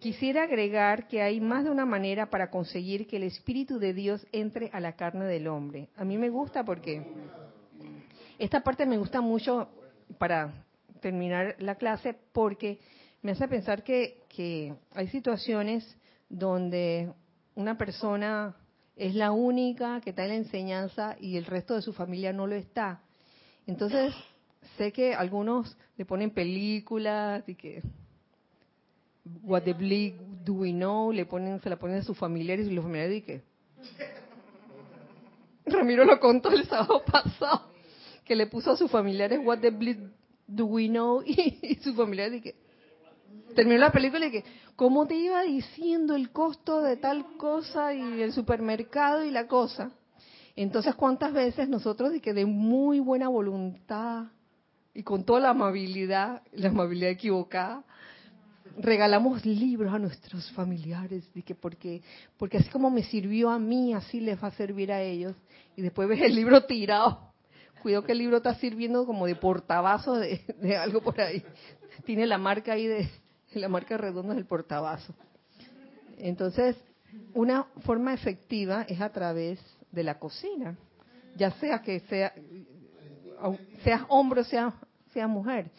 Quisiera agregar que hay más de una manera para conseguir que el Espíritu de Dios entre a la carne del hombre. A mí me gusta porque esta parte me gusta mucho para terminar la clase porque me hace pensar que, que hay situaciones donde una persona es la única que está en la enseñanza y el resto de su familia no lo está. Entonces, sé que algunos le ponen películas y que What the bleak do we know, le ponen, se la ponen a sus familiares y los familiares que Ramiro lo contó el sábado pasado, que le puso a sus familiares What the bleak do we know y, y sus familiares terminó la película y que, ¿cómo te iba diciendo el costo de tal cosa y el supermercado y la cosa? Entonces, ¿cuántas veces nosotros, y que de muy buena voluntad y con toda la amabilidad, la amabilidad equivocada, regalamos libros a nuestros familiares, y que porque, porque así como me sirvió a mí, así les va a servir a ellos, y después ves el libro tirado. Cuidado que el libro está sirviendo como de portabazo de, algo por ahí. Tiene la marca ahí de, la marca redonda del portabazo. Entonces, una forma efectiva es a través de la cocina, ya sea que sea seas hombre o sea, sea mujer.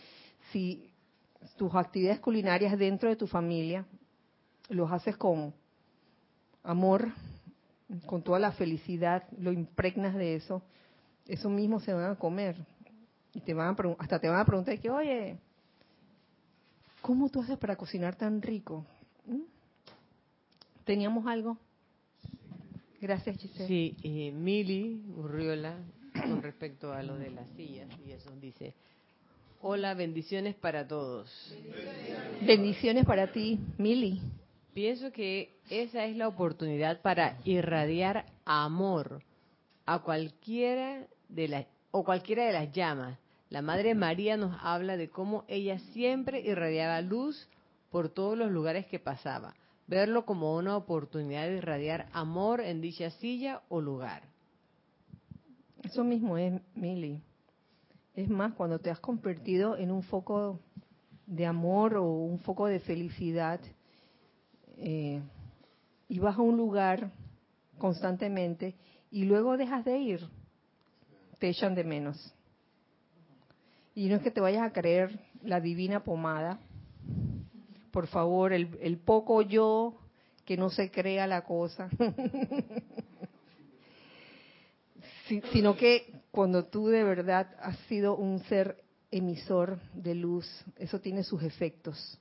Si tus actividades culinarias dentro de tu familia los haces con amor, con toda la felicidad, lo impregnas de eso, eso mismo se van a comer. Y te van a hasta te van a preguntar que, oye, ¿cómo tú haces para cocinar tan rico? ¿Mm? ¿Teníamos algo? Gracias, Giselle. Sí, eh, Mili Urriola, con respecto a lo de las sillas, y eso dice, hola, bendiciones para todos. Bendiciones para ti, Mili. Pienso que esa es la oportunidad para irradiar amor a cualquiera de las o cualquiera de las llamas. La Madre María nos habla de cómo ella siempre irradiaba luz por todos los lugares que pasaba. Verlo como una oportunidad de irradiar amor en dicha silla o lugar. Eso mismo es, Mili. Es más, cuando te has convertido en un foco de amor o un foco de felicidad eh, y vas a un lugar constantemente y luego dejas de ir, te echan de menos. Y no es que te vayas a creer la divina pomada. Por favor, el, el poco yo que no se crea la cosa. sino que cuando tú de verdad has sido un ser emisor de luz, eso tiene sus efectos.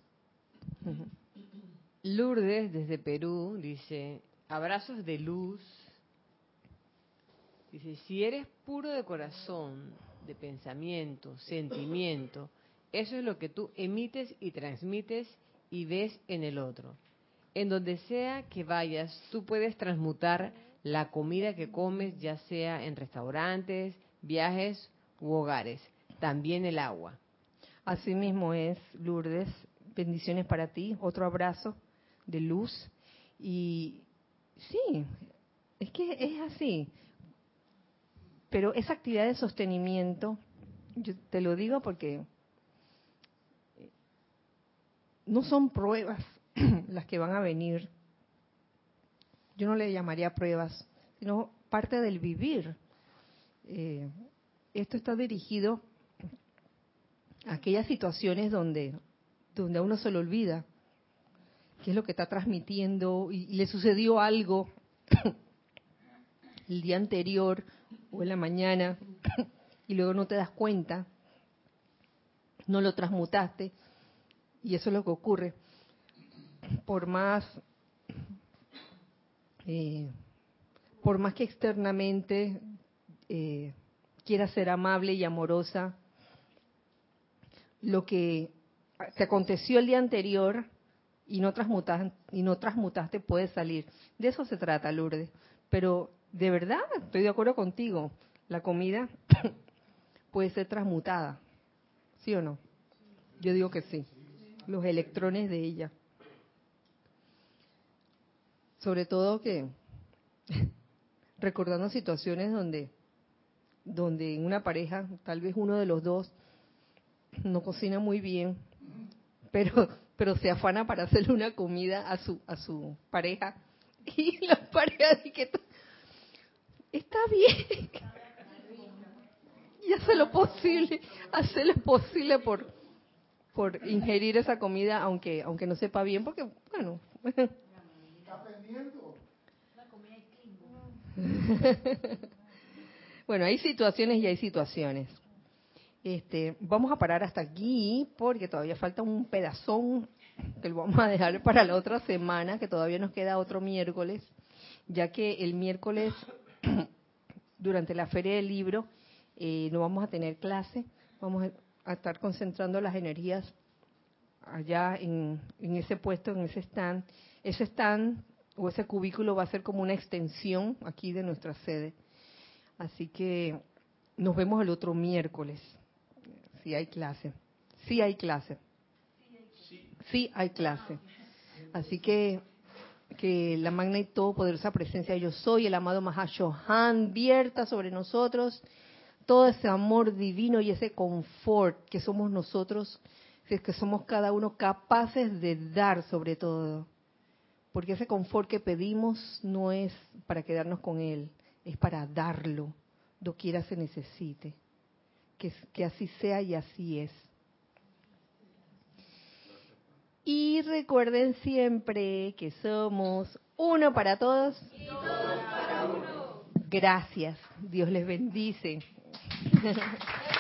Lourdes desde Perú dice, abrazos de luz. Dice, si eres puro de corazón, de pensamiento, sentimiento, eso es lo que tú emites y transmites y ves en el otro. En donde sea que vayas, tú puedes transmutar la comida que comes, ya sea en restaurantes, viajes u hogares, también el agua. Así mismo es, Lourdes. Bendiciones para ti. Otro abrazo de luz. Y sí, es que es así. Pero esa actividad de sostenimiento, yo te lo digo porque no son pruebas las que van a venir. Yo no le llamaría pruebas, sino parte del vivir. Eh, esto está dirigido a aquellas situaciones donde, donde a uno se le olvida qué es lo que está transmitiendo y le sucedió algo el día anterior o en la mañana y luego no te das cuenta, no lo transmutaste y eso es lo que ocurre. Por más eh, por más que externamente eh, quiera ser amable y amorosa, lo que te aconteció el día anterior y no transmutaste, y no transmutaste puede salir. De eso se trata, Lourdes. Pero de verdad, estoy de acuerdo contigo. La comida puede ser transmutada. ¿Sí o no? Yo digo que sí. Los electrones de ella. Sobre todo que recordando situaciones donde donde en una pareja tal vez uno de los dos no cocina muy bien, pero pero se afana para hacerle una comida a su a su pareja. Y la pareja dice que está bien y hace lo posible, hace lo posible por por ingerir esa comida aunque aunque no sepa bien porque bueno bueno hay situaciones y hay situaciones. Este, vamos a parar hasta aquí porque todavía falta un pedazón que lo vamos a dejar para la otra semana, que todavía nos queda otro miércoles, ya que el miércoles, durante la feria del libro, eh, no vamos a tener clase, vamos a estar concentrando las energías allá en, en ese puesto, en ese stand. Ese stand o ese cubículo va a ser como una extensión aquí de nuestra sede. Así que nos vemos el otro miércoles sí hay clase. Sí hay clase. Sí hay clase. Así que que la magna y todopoderosa presencia yo soy, el amado Mahashohan, vierta sobre nosotros todo ese amor divino y ese confort que somos nosotros, que somos cada uno capaces de dar sobre todo. Porque ese confort que pedimos no es para quedarnos con él, es para darlo, doquiera se necesite que, así sea y así es. Y recuerden siempre que somos uno para todos. Y todos para uno. Gracias. Dios les bendice.